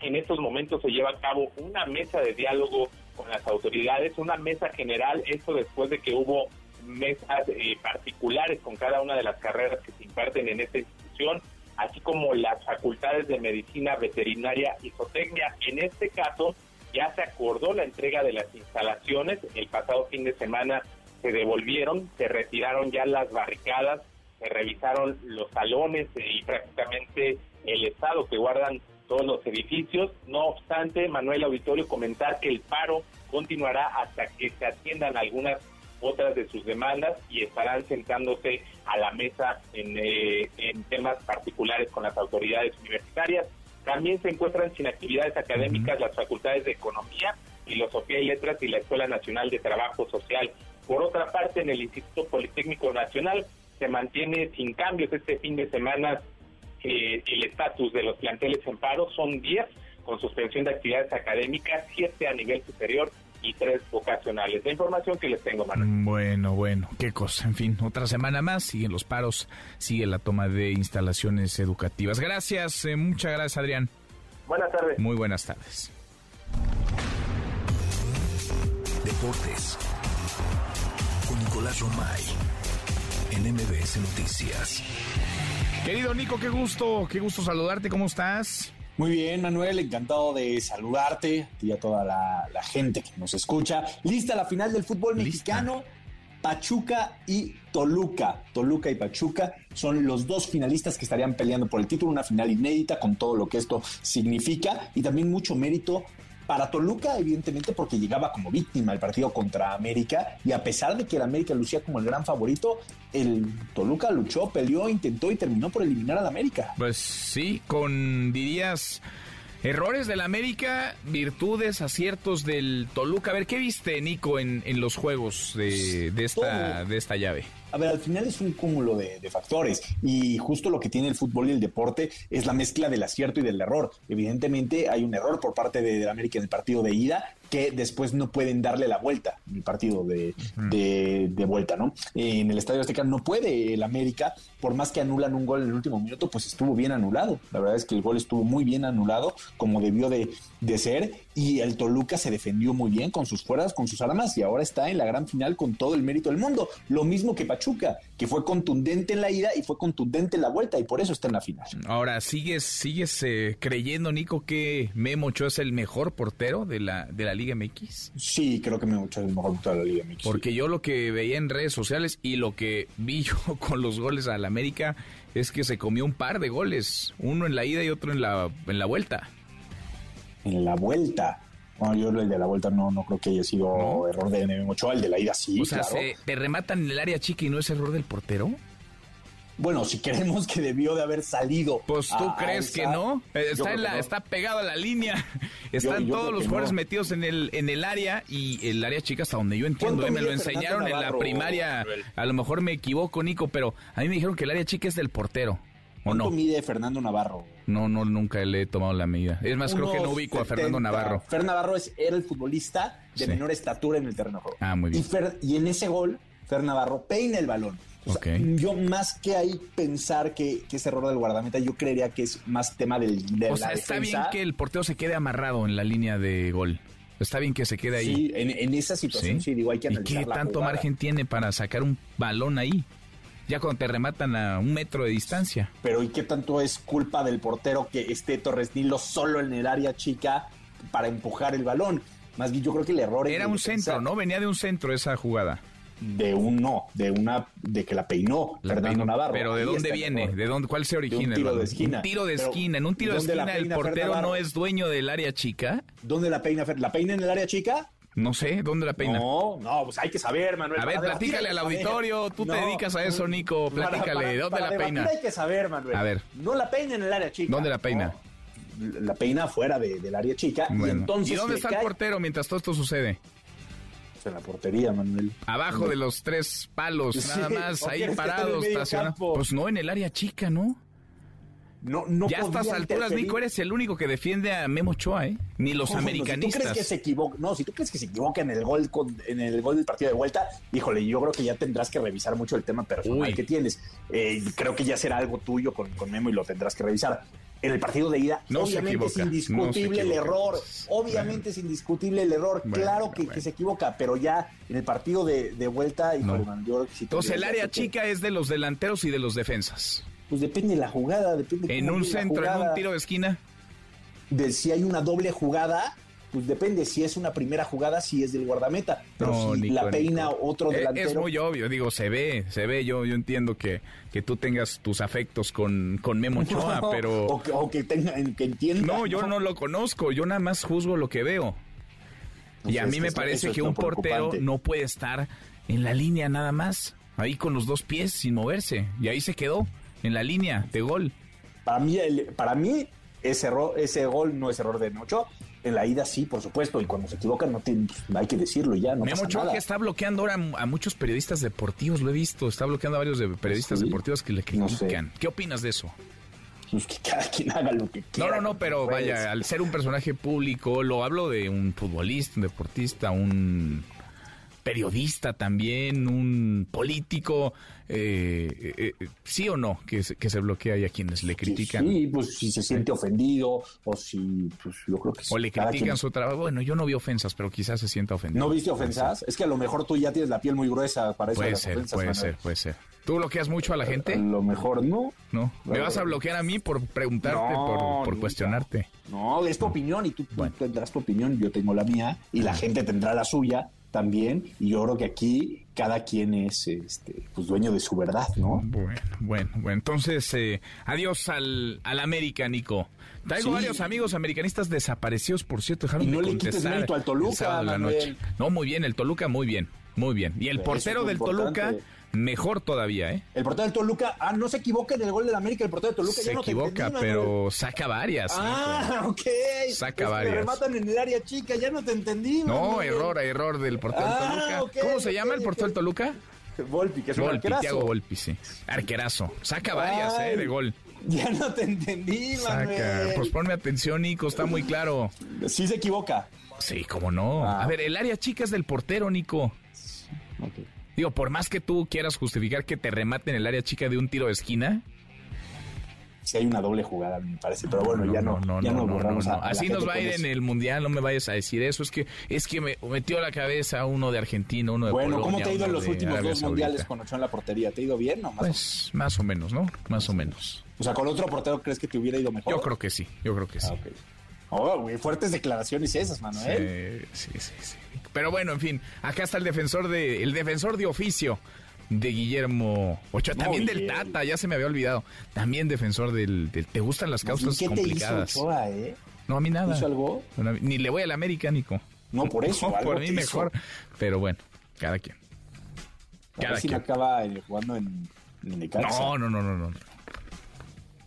en estos momentos se lleva a cabo una mesa de diálogo con las autoridades, una mesa general, esto después de que hubo mesas eh, particulares con cada una de las carreras que se imparten en esta institución, así como las facultades de medicina veterinaria y zootecnia. En este caso, ya se acordó la entrega de las instalaciones. El pasado fin de semana se devolvieron, se retiraron ya las barricadas, se revisaron los salones y prácticamente el estado que guardan todos los edificios. No obstante, Manuel Auditorio comentar que el paro continuará hasta que se atiendan algunas otras de sus demandas y estarán sentándose a la mesa en, eh, en temas particulares con las autoridades universitarias. También se encuentran sin actividades académicas las facultades de Economía, Filosofía y Letras y la Escuela Nacional de Trabajo Social. Por otra parte, en el Instituto Politécnico Nacional se mantiene sin cambios este fin de semana eh, el estatus de los planteles en paro. Son 10 con suspensión de actividades académicas, 7 a nivel superior y tres vocacionales. La información que les tengo, Manuel. Bueno, bueno, qué cosa. En fin, otra semana más, siguen los paros, sigue la toma de instalaciones educativas. Gracias, eh, muchas gracias, Adrián. Buenas tardes. Muy buenas tardes. Deportes. Con Nicolás Romay. En MBS Noticias. Querido Nico, qué gusto, qué gusto saludarte. ¿Cómo estás? Muy bien, Manuel, encantado de saludarte y a toda la, gente que nos escucha. Lista la final del fútbol mexicano. Pachuca y Toluca. Toluca y Pachuca son los dos finalistas que estarían peleando por el título, una final inédita con todo lo que esto significa y también mucho mérito Para Toluca, evidentemente, porque llegaba como víctima el partido contra América y a pesar de que el América lucía como el gran favorito, el Toluca luchó, peleó, intentó y terminó por eliminar al América. Pues sí, con dirías errores del América, virtudes, aciertos del Toluca. A ver, ¿qué viste, Nico, en, en los juegos de, de esta, de esta llave? A ver, al final es un cúmulo de, factores y justo lo que tiene el fútbol y el deporte es la mezcla del acierto y del error. Evidentemente hay un error por parte de, de América en el partido de ida que después no pueden darle la vuelta en el partido de, de, vuelta, ¿no? En el Estadio Azteca no puede el América, por más que anulan un gol en el último minuto, pues estuvo bien anulado. La verdad es que el gol estuvo muy bien anulado, como debió de, de ser, y el Toluca se defendió muy bien con sus fuerzas, con sus armas, y ahora está en la gran final con todo el mérito del mundo. Lo mismo que Pachuca, que fue contundente en la ida y fue contundente en la vuelta, y por eso está en la final. Ahora, ¿sigues, sigues eh, creyendo, Nico, que Memo Ochoa es el mejor portero de la, de la Liga MX? Sí, creo que me mucho el mejor de la Liga MX. Porque yo lo que veía en redes sociales y lo que vi yo con los goles a la América es que se comió un par de goles, uno en la ida y otro en la, en la vuelta. En la vuelta. Bueno, yo el de la vuelta no, no creo que haya sido error de Ochoa, el de la ida sí. O sea, se, te rematan en el área chica y no es error del portero. Bueno, si creemos que debió de haber salido. Pues tú crees que no. Eh, está, en la, está pegado a la línea. Están todos los jugadores metidos en el, en el área y el área chica hasta donde yo entiendo. Eh, me lo enseñaron en la primaria. A lo mejor me equivoco, Nico, pero a mí me dijeron que el área chica es del portero. ¿O ¿Cuánto mide Fernando Navarro? No, no, nunca le he tomado la medida. Es más, creo que no ubico a Fernando Navarro. Fer Navarro es, era el futbolista de menor estatura en el terreno juego. Ah, muy bien. Y, y en ese gol, Fer Navarro peina el balón. Yo más que ahí pensar que, que, es error del guardameta, yo creería que es más tema del, de o sea, está bien que el portero se quede amarrado en la línea de gol. Está bien que se quede ahí. Sí, en, esa situación sí, digo, hay que analizar ¿Y qué tanto margen tiene para sacar un balón ahí? Ya cuando te rematan a un metro de distancia. Pero ¿y qué tanto es culpa del portero que esté Torres Nilo solo en el área chica para empujar el balón? Más bien yo creo que el error Era un centro, ¿no? Venía de un centro esa jugada de un no, de una de que la peinó Fernando Navarro. Pero ¿de dónde viene? ¿De dónde cuál se origina? un tiro de esquina. Un tiro de esquina. En un tiro de esquina el portero no es dueño del área chica. ¿Dónde la peina? ¿La peina en el área chica? No sé, ¿dónde la peina? No, no, pues hay que saber, Manuel. A ver, platícale al auditorio. Tú te dedicas a eso, Nico. Platícale. ¿Dónde la peina? Hay que saber, Manuel. A ver. No la peina en el área chica. ¿Dónde la peina? La peina fuera del área chica. Y, entonces ¿Y dónde está el portero mientras todo esto sucede? En la portería, Manuel. Abajo de los tres palos, nada más, ahí parados, estacionados. Pues no, en el área chica, ¿no? No, no ya a estas alturas, Nico, eres el único que defiende a Memo Ochoa, ¿eh? Ni los americanistas. si tú crees que se equivoca, no, si tú crees que se equivoca en el gol en el gol del partido de vuelta, híjole, yo creo que ya tendrás que revisar mucho el tema personal que tienes. Eh, creo que ya será algo tuyo con, con Memo y lo tendrás que revisar en el partido de ida. obviamente es indiscutible el error. Obviamente es indiscutible el error. claro que, se equivoca, pero ya en el partido de, vuelta. y Entonces, el área chica es de los delanteros y de los defensas. Pues depende de la jugada. Depende en un centro, en un tiro de esquina. De si hay una doble jugada, pues depende si es una primera jugada, si es del guardameta, pero si la peina otro eh, delantero. Es muy obvio, digo, se ve, se ve, yo, yo entiendo que, que tú tengas tus afectos con, con Memo Ochoa, pero... O que, tenga, que entienda. No, yo no lo conozco, yo nada más juzgo lo que veo. y a mí me parece que un portero no puede estar en la línea nada más, ahí con los dos pies sin moverse, y ahí se quedó, en la línea de gol. Para mí, para mí ese, error, ese gol no es error de Ochoa, en la ida sí, por supuesto, y cuando se equivocan no tiene, pues, hay que decirlo ya, no Memo pasa que está bloqueando ahora a muchos periodistas deportivos, lo he visto, está bloqueando a varios de periodistas deportivos que le critican. ¿Qué opinas de eso? Pues que cada quien haga lo que quiera. No, no, no, pero vaya, al ser un personaje público, lo hablo de un futbolista, un deportista, un periodista también, un político, eh, eh, eh, sí o no que se, que se bloquea y a quienes le critican. Sí, pues si se siente ofendido o si, pues yo creo que O le critican su trabajo. Bueno, yo no vi ofensas, pero quizás se sienta ofendido. ¿No viste ofensas? Es que a lo mejor tú ya tienes la piel muy gruesa para eso. Puede ser, puede ser, puede ser. ¿Tú bloqueas mucho a la gente? A lo mejor no. No. ¿Me vas a bloquear a mí por preguntarte, por, por cuestionarte? No, es tu opinión y tú, tendrás tu opinión, yo tengo la mía y la gente tendrá la suya también, y yo creo que aquí cada quien es este, pues dueño de su verdad, ¿no? Bueno, bueno, bueno. Entonces, eh, adiós al, al América, Nico. Traigo varios amigos americanistas desaparecidos, por cierto, dejaron y no de le quites mérito al Toluca, la noche. No, muy bien, el Toluca muy bien, muy bien. Y el portero del importante. Toluca mejor todavía, ¿eh? El portero del Toluca, ah, no se equivoca en el gol del América, el portero del Toluca Se ya no equivoca, pero saca varias. Ah, Nico. ok. Saca Es que varias. rematan en el área chica, ya no te entendí. No, error, error del portero del Ah, Toluca. ¿Cómo se llama el portero del Toluca? Volpi, que es un Volpi, arquerazo. Thiago Volpi, sí. Arquerazo. Saca varias, Ay, ¿eh? De gol. Ya no te entendí, Saca. Manuel. Pues ponme atención, Nico, está muy claro. Sí se equivoca. Sí, cómo no. Ah. A ver, el área chica es del portero, Nico. Digo, por más que tú quieras justificar que te rematen el área chica de un tiro de esquina. Sí hay una doble jugada, me parece, pero bueno, ya no, ya no, borramos no, a- no. a Así nos va a ir en el mundial, no me vayas a decir eso. Es que es que me metió la cabeza uno de Argentina, uno de Bueno, Polonia, ¿cómo te ha ido en los últimos Arabia dos Saudita. mundiales con Ochoa en la portería? ¿Te ha ido bien o más? Pues más o menos, ¿no? Más o menos. o sea, con otro portero crees que te hubiera ido mejor. Yo creo que sí, yo creo que sí. Ah, ok. Oh, güey, fuertes declaraciones esas, Manuel. Sí, sí, sí, sí. Pero bueno, en fin, acá está el defensor de el defensor de oficio de Guillermo Ochoa, también del bien. Tata, ya se me había olvidado. También defensor del, del- te gustan las causas bien, ¿Qué complicadas. te hizo Ochoa, eh? No, a mí nada. ¿Hizo algo? A ni le voy al América, Nico. No, por eso, No, algo por mí hizo. mejor. Pero bueno, cada quien. A Cada ver si no quien. acaba eh, jugando en, en. No, no, no, no, no.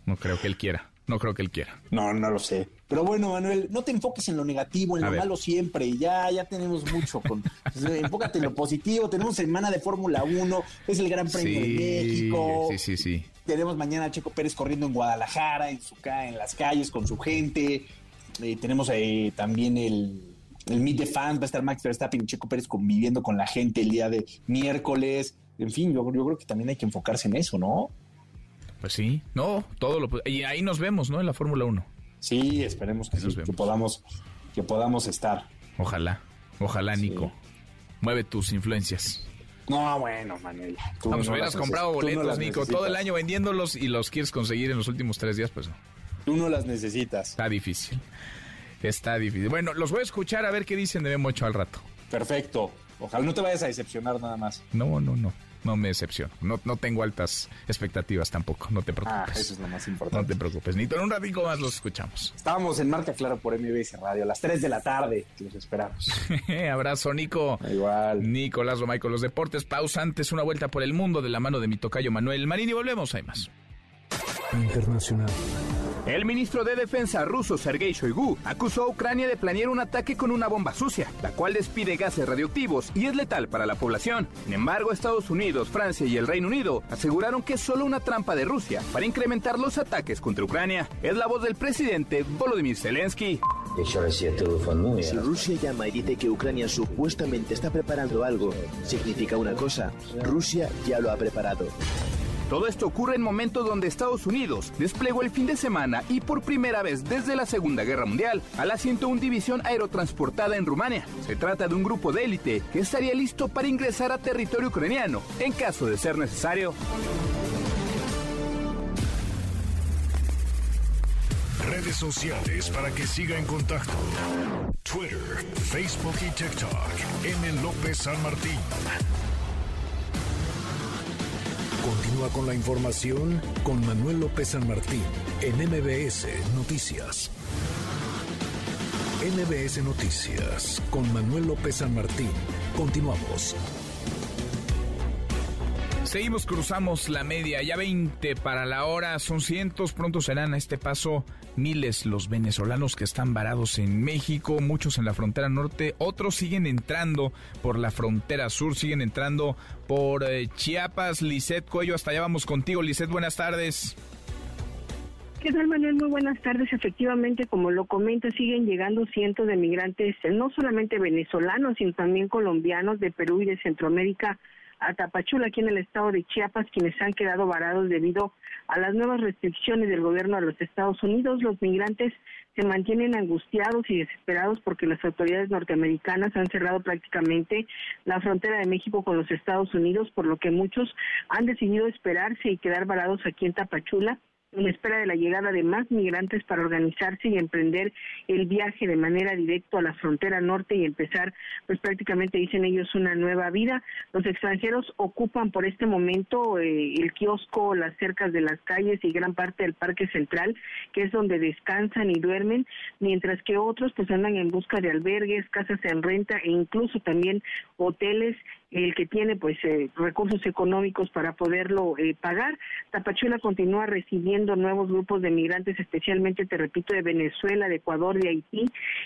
No creo que él quiera. No creo que él quiera. No, no lo sé. Pero bueno, Manuel, no te enfoques en lo negativo, en A lo ver. malo siempre. Ya, ya tenemos mucho. Con, pues, enfócate en lo positivo. Tenemos semana de Fórmula 1. Es el Gran Premio de México. sí, sí, sí. Tenemos mañana a Checo Pérez corriendo en Guadalajara, en, su, en las calles con su gente. Eh, tenemos eh, también el, el Meet de Fans. Va a estar Max Verstappen y Checo Pérez conviviendo con la gente el día de miércoles. En fin, yo, yo creo que también hay que enfocarse en eso, ¿no? Pues sí. No, todo lo. Y ahí nos vemos, ¿no? En la Fórmula 1. Sí, esperemos que, sí, que podamos que podamos estar. Ojalá. Ojalá, Nico. Mueve tus influencias. No, bueno, Manuel. tú Vamos, no hubieras comprado no boletos, Nico, necesitas. todo el año vendiéndolos y los quieres conseguir en los últimos tres días, pues no. Tú no las necesitas. Está difícil. Está difícil. Bueno, los voy a escuchar a ver qué dicen de Memo al rato. Perfecto. Ojalá no te vayas a decepcionar nada más. No, no, no. No me decepciono. No, no tengo altas expectativas tampoco. No te Ah, preocupes. eso es lo más no importante. te preocupes. Nito, en un ratito más los escuchamos. Estábamos en Marca Claro por MBS Radio a las 3 de la tarde. Los esperamos. Abrazo, Nico. Igual. Nicolás Romay con los deportes. Pausa antes, una vuelta por el mundo de la mano de mi tocayo Manuel Marín y volvemos. Hay más. Internacional. El ministro de Defensa ruso Sergei Shoigu acusó a Ucrania de planear un ataque con una bomba sucia, la cual despide gases radioactivos y es letal para la población. Sin embargo, Estados Unidos, Francia y el Reino Unido aseguraron que es solo una trampa de Rusia para incrementar los ataques contra Ucrania. Es la voz del presidente Volodymyr Zelensky. Si Rusia llama y dice que Ucrania supuestamente está preparando algo, significa una cosa, Rusia ya lo ha preparado. Todo esto ocurre en momentos donde Estados Unidos desplegó el fin de semana y por primera vez desde la Segunda Guerra Mundial a la 101 División Aerotransportada en Rumania. Se trata de un grupo de élite que estaría listo para ingresar a territorio ucraniano en caso de ser necesario. Redes sociales para que siga en contacto: Twitter, Facebook y TikTok. M. López San Martín. Continúa con la información con Manuel López San Martín en MBS Noticias. MBS Noticias con Manuel López San Martín. Continuamos. Seguimos, cruzamos la media, ya 20 para la hora, son cientos, pronto serán a este paso miles los venezolanos que están varados en México, muchos en la frontera norte, otros siguen entrando por la frontera sur, siguen entrando por eh, Chiapas. Lisset Cuello, hasta allá vamos contigo. Lisset, buenas tardes. ¿Qué tal, Manuel? Muy buenas tardes. Efectivamente, como lo comenta, siguen llegando cientos de migrantes, eh, no solamente venezolanos, sino también colombianos de Perú y de Centroamérica a Tapachula, aquí en el estado de Chiapas, quienes han quedado varados debido a las nuevas restricciones del gobierno de los Estados Unidos. Los migrantes se mantienen angustiados y desesperados porque las autoridades norteamericanas han cerrado prácticamente la frontera de México con los Estados Unidos, por lo que muchos han decidido esperarse y quedar varados aquí en Tapachula en espera de la llegada de más migrantes para organizarse y emprender el viaje de manera directa a la frontera norte y empezar, pues prácticamente dicen ellos, una nueva vida. Los extranjeros ocupan por este momento eh, el kiosco, las cercas de las calles y gran parte del parque central, que es donde descansan y duermen, mientras que otros pues andan en busca de albergues, casas en renta e incluso también hoteles el que tiene pues eh, recursos económicos para poderlo eh, pagar. Tapachula continúa recibiendo nuevos grupos de migrantes, especialmente, te repito, de Venezuela, de Ecuador, de Haití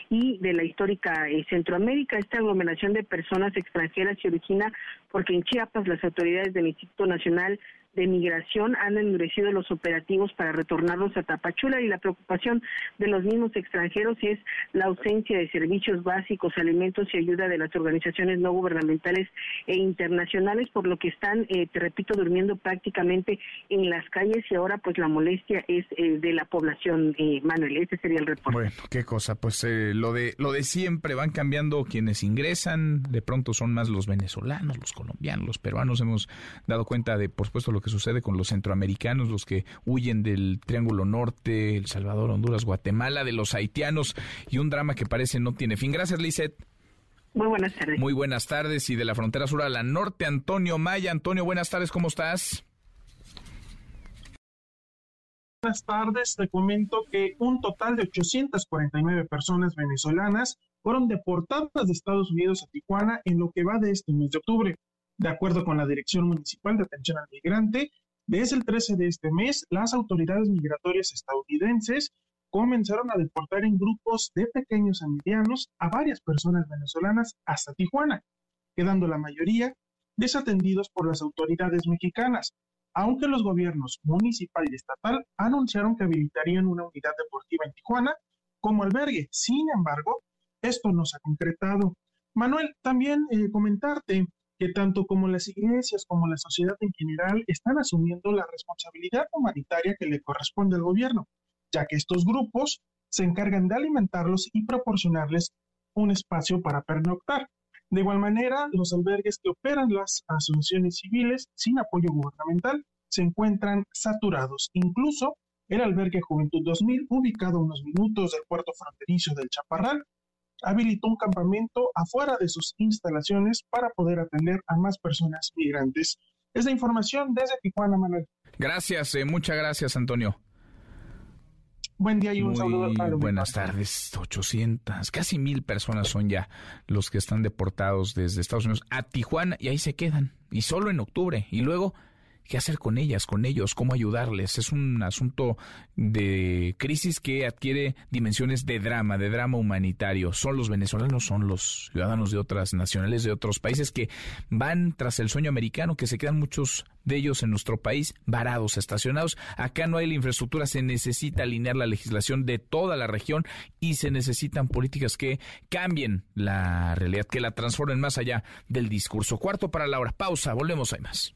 y de la histórica eh, Centroamérica. Esta aglomeración de personas extranjeras se origina porque en Chiapas las autoridades del Instituto Nacional de Migración han endurecido los operativos para retornarlos a Tapachula y la preocupación de los mismos extranjeros es la ausencia de servicios básicos, alimentos y ayuda de las organizaciones no gubernamentales e internacionales, por lo que están, eh, te repito, durmiendo prácticamente en las calles y ahora pues la molestia es eh, de la población, eh, Manuel. Este sería el reporte. Bueno, qué cosa, pues lo de lo de siempre van cambiando quienes ingresan, de pronto son más los venezolanos, los colombianos, los peruanos. Hemos dado cuenta de, por supuesto, lo que sucede con los centroamericanos, los que huyen del Triángulo Norte, El Salvador, Honduras, Guatemala, de los haitianos y un drama que parece no tiene fin. Gracias, Lisette. Muy buenas tardes. Muy buenas tardes y de la frontera sur a la norte, Antonio Maya. Antonio, buenas tardes, ¿cómo estás? Buenas tardes, te comento que un total de 849 personas venezolanas fueron deportadas de Estados Unidos a Tijuana en lo que va de este mes de octubre. De acuerdo con la Dirección Municipal de Atención al Migrante, desde el 13 de este mes, las autoridades migratorias estadounidenses comenzaron a deportar en grupos de pequeños a medianos a varias personas venezolanas hasta Tijuana, quedando la mayoría desatendidos por las autoridades mexicanas, aunque los gobiernos municipal y estatal anunciaron que habilitarían una unidad deportiva en Tijuana como albergue. Sin embargo, esto no se ha concretado. Manuel, también eh, comentarte que tanto como las iglesias como la sociedad en general están asumiendo la responsabilidad humanitaria que le corresponde al gobierno, ya que estos grupos se encargan de alimentarlos y proporcionarles un espacio para pernoctar. De igual manera, los albergues que operan las asociaciones civiles sin apoyo gubernamental se encuentran saturados. Incluso el albergue Juventud 2000, ubicado unos minutos del puerto fronterizo del Chaparral, habilitó un campamento afuera de sus instalaciones para poder atender a más personas migrantes. Es la información desde Tijuana, Manuel. Gracias, eh, muchas gracias, Antonio. Buen día y un saludo a Buenas tardes, 800, casi mil personas son ya los que están deportados desde Estados Unidos a Tijuana y ahí se quedan, y solo en octubre, y luego qué hacer con ellas, con ellos, cómo ayudarles. Es un asunto de crisis que adquiere dimensiones de drama, de drama humanitario. Son los venezolanos, son los ciudadanos de otras nacionales, de otros países que van tras el sueño americano, que se quedan muchos de ellos en nuestro país varados, estacionados. Acá no hay la infraestructura, se necesita alinear la legislación de toda la región y se necesitan políticas que cambien la realidad, que la transformen más allá del discurso. Cuarto para la hora. Pausa, volvemos, hay más.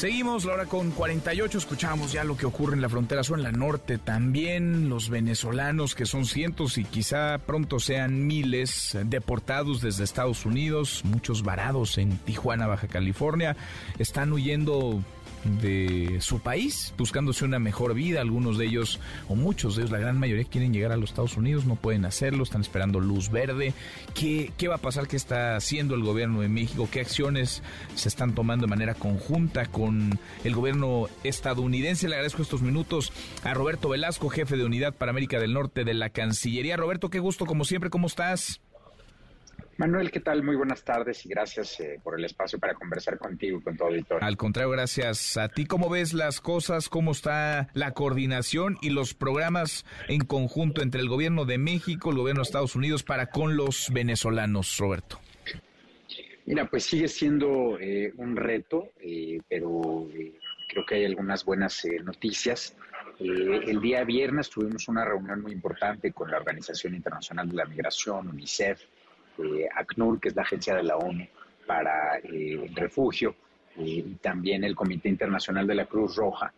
Seguimos la hora con 48, escuchamos ya lo que ocurre en la frontera sur, en la norte también, los venezolanos que son cientos y quizá pronto sean miles deportados desde Estados Unidos, muchos varados en Tijuana, Baja California, están huyendo de su país, buscándose una mejor vida. Algunos de ellos, o muchos de ellos, la gran mayoría quieren llegar a los Estados Unidos, no pueden hacerlo, están esperando luz verde. ¿Qué, qué va a pasar? ¿Qué está haciendo el gobierno de México? ¿Qué acciones se están tomando de manera conjunta con el gobierno estadounidense? Le agradezco estos minutos a Roberto Velasco, jefe de unidad para América del Norte de la Cancillería. Roberto, qué gusto, como siempre, ¿cómo estás? Manuel, ¿qué tal? Muy buenas tardes y gracias eh, por el espacio para conversar contigo y con tu auditorio. Al contrario, gracias a ti. ¿Cómo ves las cosas? ¿Cómo está la coordinación y los programas en conjunto entre el gobierno de México, el gobierno de Estados Unidos para con los venezolanos, Roberto? Mira, pues sigue siendo un reto, pero creo que hay algunas buenas noticias. el día viernes tuvimos una reunión muy importante con la Organización Internacional de la Migración, UNICEF, ACNUR, que es la agencia de la ONU para el refugio, y también el Comité Internacional de la Cruz Roja,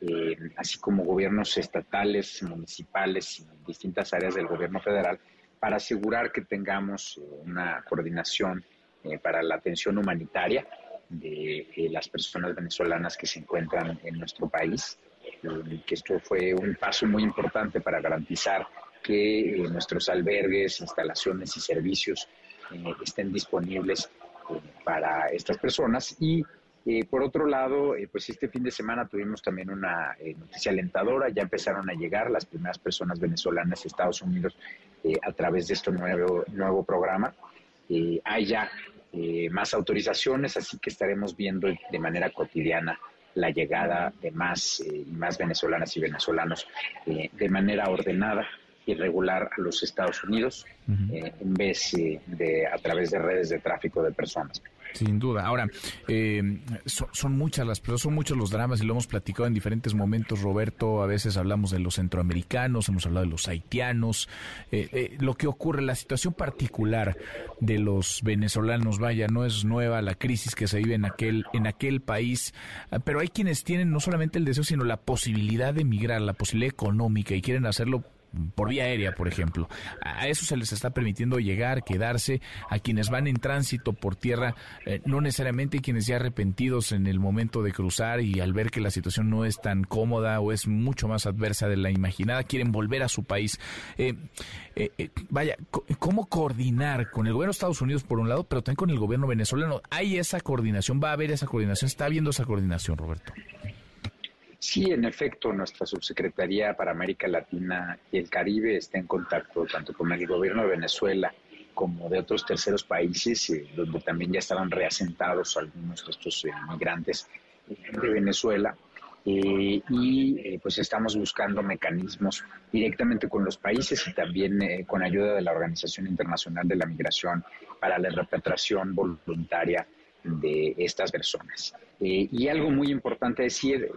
eh, así como gobiernos estatales, municipales y distintas áreas del gobierno federal, para asegurar que tengamos eh, una coordinación eh, para la atención humanitaria de las personas venezolanas que se encuentran en nuestro país, que esto fue un paso muy importante para garantizar que nuestros albergues, instalaciones y servicios estén disponibles para estas personas. Y eh, por otro lado, eh, pues este fin de semana tuvimos también una eh, noticia alentadora, ya empezaron a llegar las primeras personas venezolanas a Estados Unidos a través de este nuevo, nuevo programa. hay ya más autorizaciones, así que estaremos viendo de manera cotidiana la llegada de más y más venezolanas y venezolanos de manera ordenada y regular a los Estados Unidos en vez de a través de redes de tráfico de personas. Sin duda. Ahora, eh, son, muchas las pero son muchos los dramas y lo hemos platicado en diferentes momentos, Roberto. A veces hablamos de los centroamericanos, hemos hablado de los haitianos. Eh, eh, lo que ocurre, la situación particular de los venezolanos, vaya, no es nueva la crisis que se vive en aquel, en aquel país, pero hay quienes tienen no solamente el deseo, sino la posibilidad de emigrar, la posibilidad económica y quieren hacerlo por vía aérea, por ejemplo. A eso se les está permitiendo llegar, quedarse. A quienes van en tránsito por tierra, eh, no necesariamente quienes ya arrepentidos en el momento de cruzar y al ver que la situación no es tan cómoda o es mucho más adversa de la imaginada, quieren volver a su país. Eh, eh, vaya, ¿cómo coordinar con el gobierno de Estados Unidos por un lado, pero también con el gobierno venezolano? ¿Hay esa coordinación? ¿Va a haber esa coordinación? ¿Está habiendo esa coordinación, Roberto? Sí, en efecto, nuestra subsecretaría para América Latina y el Caribe está en contacto tanto con el gobierno de Venezuela como de otros terceros países, eh, donde también ya estaban reasentados algunos de estos eh, migrantes eh, de Venezuela. y pues estamos buscando mecanismos directamente con los países y también con ayuda de la Organización Internacional de la Migración para la repatriación voluntaria de estas personas. y algo muy importante decir,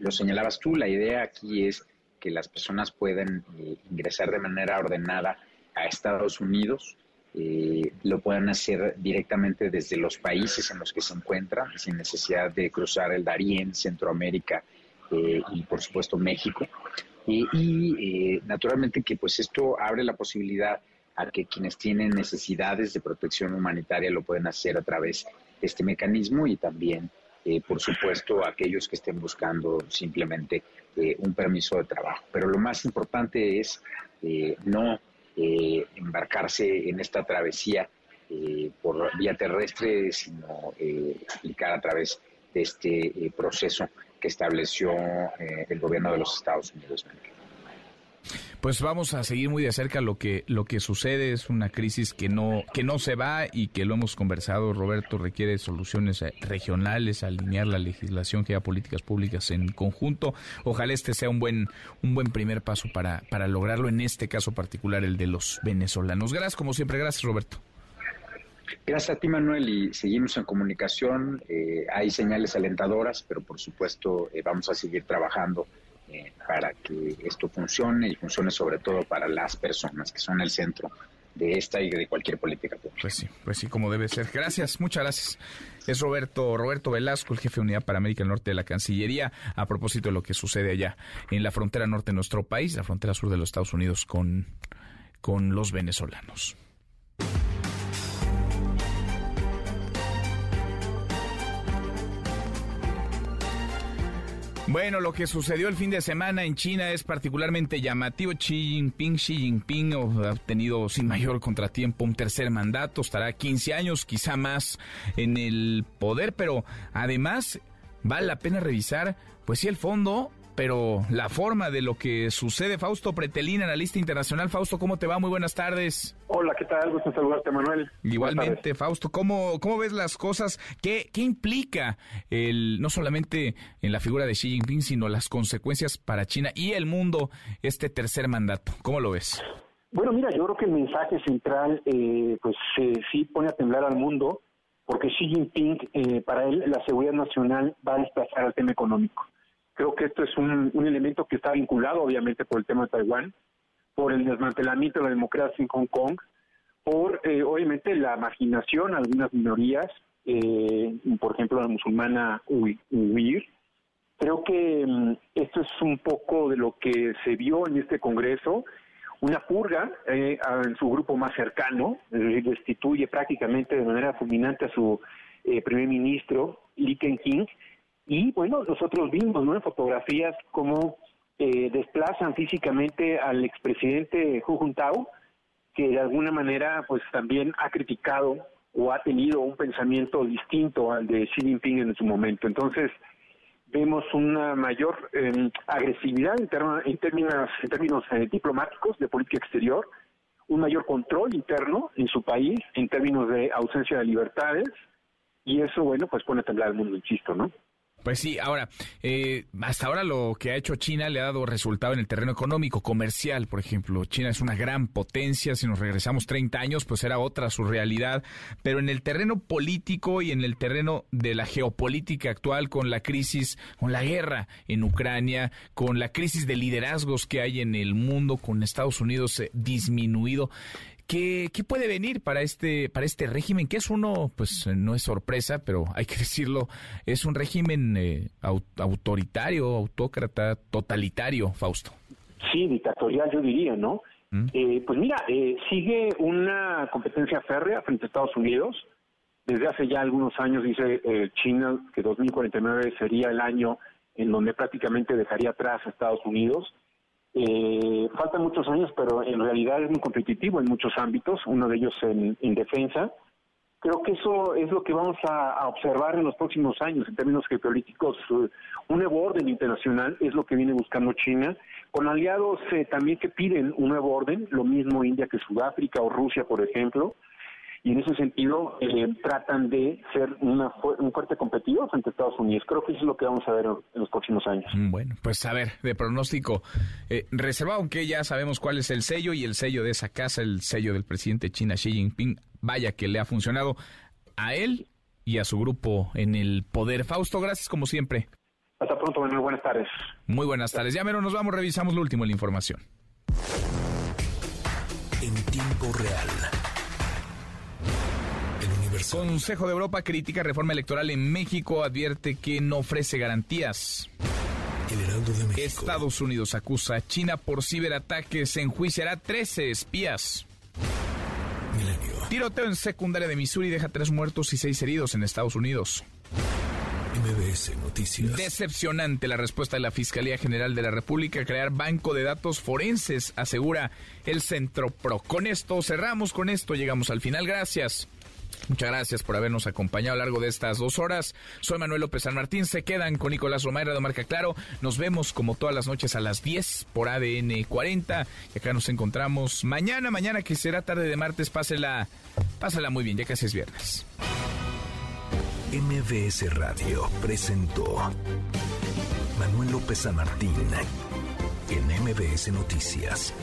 lo señalabas tú, la idea aquí es que las personas puedan eh, ingresar de manera ordenada a Estados Unidos, eh, lo puedan hacer directamente desde los países en los que se encuentran, sin necesidad de cruzar el Darién, Centroamérica eh, y por supuesto México. y naturalmente que pues esto abre la posibilidad a que quienes tienen necesidades de protección humanitaria lo pueden hacer a través de este mecanismo y también eh, por supuesto, aquellos que estén buscando simplemente eh, un permiso de trabajo. Pero lo más importante es eh, no embarcarse en esta travesía por vía terrestre, sino aplicar a través de este proceso que estableció el gobierno de los Estados Unidos. Pues vamos a seguir muy de cerca lo que lo que sucede es una crisis que no que no se va y que lo hemos conversado Roberto requiere soluciones eh, regionales, alinear la legislación que políticas públicas en conjunto. Ojalá este sea un buen un buen primer paso para para lograrlo en este caso particular el de los venezolanos. Gracias como siempre, gracias Roberto. Gracias a ti, Manuel, y seguimos en comunicación. Eh, hay señales alentadoras, pero por supuesto eh, vamos a seguir trabajando eh, para que esto funcione y funcione sobre todo para las personas que son el centro de esta y de cualquier política pública. Pues sí, pues sí, como debe ser. Gracias, muchas gracias. Es Roberto, Roberto Velasco, el jefe de unidad para América del Norte de la Cancillería, a propósito de lo que sucede allá en la frontera norte de nuestro país, la frontera sur de los Estados Unidos con, con los venezolanos. Bueno, lo que sucedió el fin de semana en China es particularmente llamativo. Xi Jinping, Xi Jinping ha obtenido sin mayor contratiempo un tercer mandato, estará 15 años, quizá más en el poder, pero además vale la pena revisar, pues sí, el fondo pero la forma de lo que sucede. Fausto Pretelina, analista internacional. Fausto, ¿cómo te va? Muy buenas tardes. Hola, ¿qué tal? Gusto saludarte, Manuel. Igualmente, Fausto, ¿cómo, ¿cómo ves las cosas? ¿Qué, ¿Qué implica el, no solamente en la figura de Xi Jinping, sino las consecuencias para China y el mundo este tercer mandato? ¿Cómo lo ves? Bueno, mira, yo creo que el mensaje central, eh, pues sí pone a temblar al mundo porque Xi Jinping, eh, para él, la seguridad nacional va a desplazar al tema económico. Creo que esto es un, elemento que está vinculado, obviamente, por el tema de Taiwán, por el desmantelamiento de la democracia en Hong Kong, por, eh, obviamente, la marginación a algunas minorías, eh, por ejemplo, la musulmana huir. Creo que mm, esto es un poco de lo que se vio en este Congreso, una purga eh, en su grupo más cercano, destituye prácticamente de manera fulminante a su primer ministro, Lee Ken-king, y bueno, nosotros vimos ¿no? en fotografías cómo eh, desplazan físicamente al expresidente Hu Jintao, que de alguna manera pues también ha criticado o ha tenido un pensamiento distinto al de Xi Jinping en su momento. Entonces, vemos una mayor em, agresividad en, términos, en términos eh, diplomáticos de política exterior, un mayor control interno en su país en términos de ausencia de libertades, y eso, bueno, pues pone a temblar el mundo, insisto, ¿no? Pues sí, ahora, eh, hasta ahora lo que ha hecho China le ha dado resultado en el terreno económico, comercial, por ejemplo. China es una gran potencia, si nos regresamos 30 años, pues era otra su realidad, pero en el terreno político y en el terreno de la geopolítica actual, con la crisis, con la guerra en Ucrania, con la crisis de liderazgos que hay en el mundo, con Estados Unidos eh, disminuido, ¿Qué, puede venir para este, para este régimen? Que es uno, pues no es sorpresa, pero hay que decirlo, es un régimen eh, autoritario, autócrata, totalitario, Fausto. Sí, dictatorial yo diría, ¿no? ¿Mm? Eh, pues mira, eh, sigue una competencia férrea frente a Estados Unidos. Desde hace ya algunos años dice China que 2049 sería el año en donde prácticamente dejaría atrás a Estados Unidos. Eh, faltan muchos años, pero en realidad es muy competitivo en muchos ámbitos, uno de ellos en, defensa. Creo que eso es lo que vamos a, observar en los próximos años en términos geopolíticos. Un nuevo orden internacional es lo que viene buscando China, con aliados eh, también que piden un nuevo orden, lo mismo India que Sudáfrica o Rusia, por ejemplo y en ese sentido eh, tratan de ser una un fuerte competidor frente a Estados Unidos. Creo que eso es lo que vamos a ver en los próximos años. Mm, bueno, pues a ver, de pronóstico eh, reservado, aunque ya sabemos cuál es el sello y el sello de esa casa, el sello del presidente China Xi Jinping, vaya que le ha funcionado a él y a su grupo en el poder. Fausto, gracias como siempre. Hasta pronto, Manuel. Buenas tardes. Muy buenas tardes. Ya mero nos vamos, revisamos lo último de la información. En tiempo real Consejo de Europa critica reforma electoral en México, advierte que no ofrece garantías. Estados Unidos acusa a China por ciberataques, enjuiciará 13 espías. Tiroteo en secundaria de Missouri deja tres muertos y seis heridos en Estados Unidos. MBS Noticias. Decepcionante la respuesta de la Fiscalía General de la República a crear banco de datos forenses, asegura el Centro Pro. Con esto cerramos, con esto llegamos al final. Gracias. Muchas gracias por habernos acompañado a lo largo de estas dos horas. Soy Manuel López San Martín. Se quedan con Nicolás Romero de Marca Claro. Nos vemos como todas las noches a las 10 por ADN 40. Y acá nos encontramos mañana, mañana que será tarde de martes. Pásela, pásela muy bien, ya casi es viernes. MBS Radio presentó Manuel López San Martín en MBS Noticias.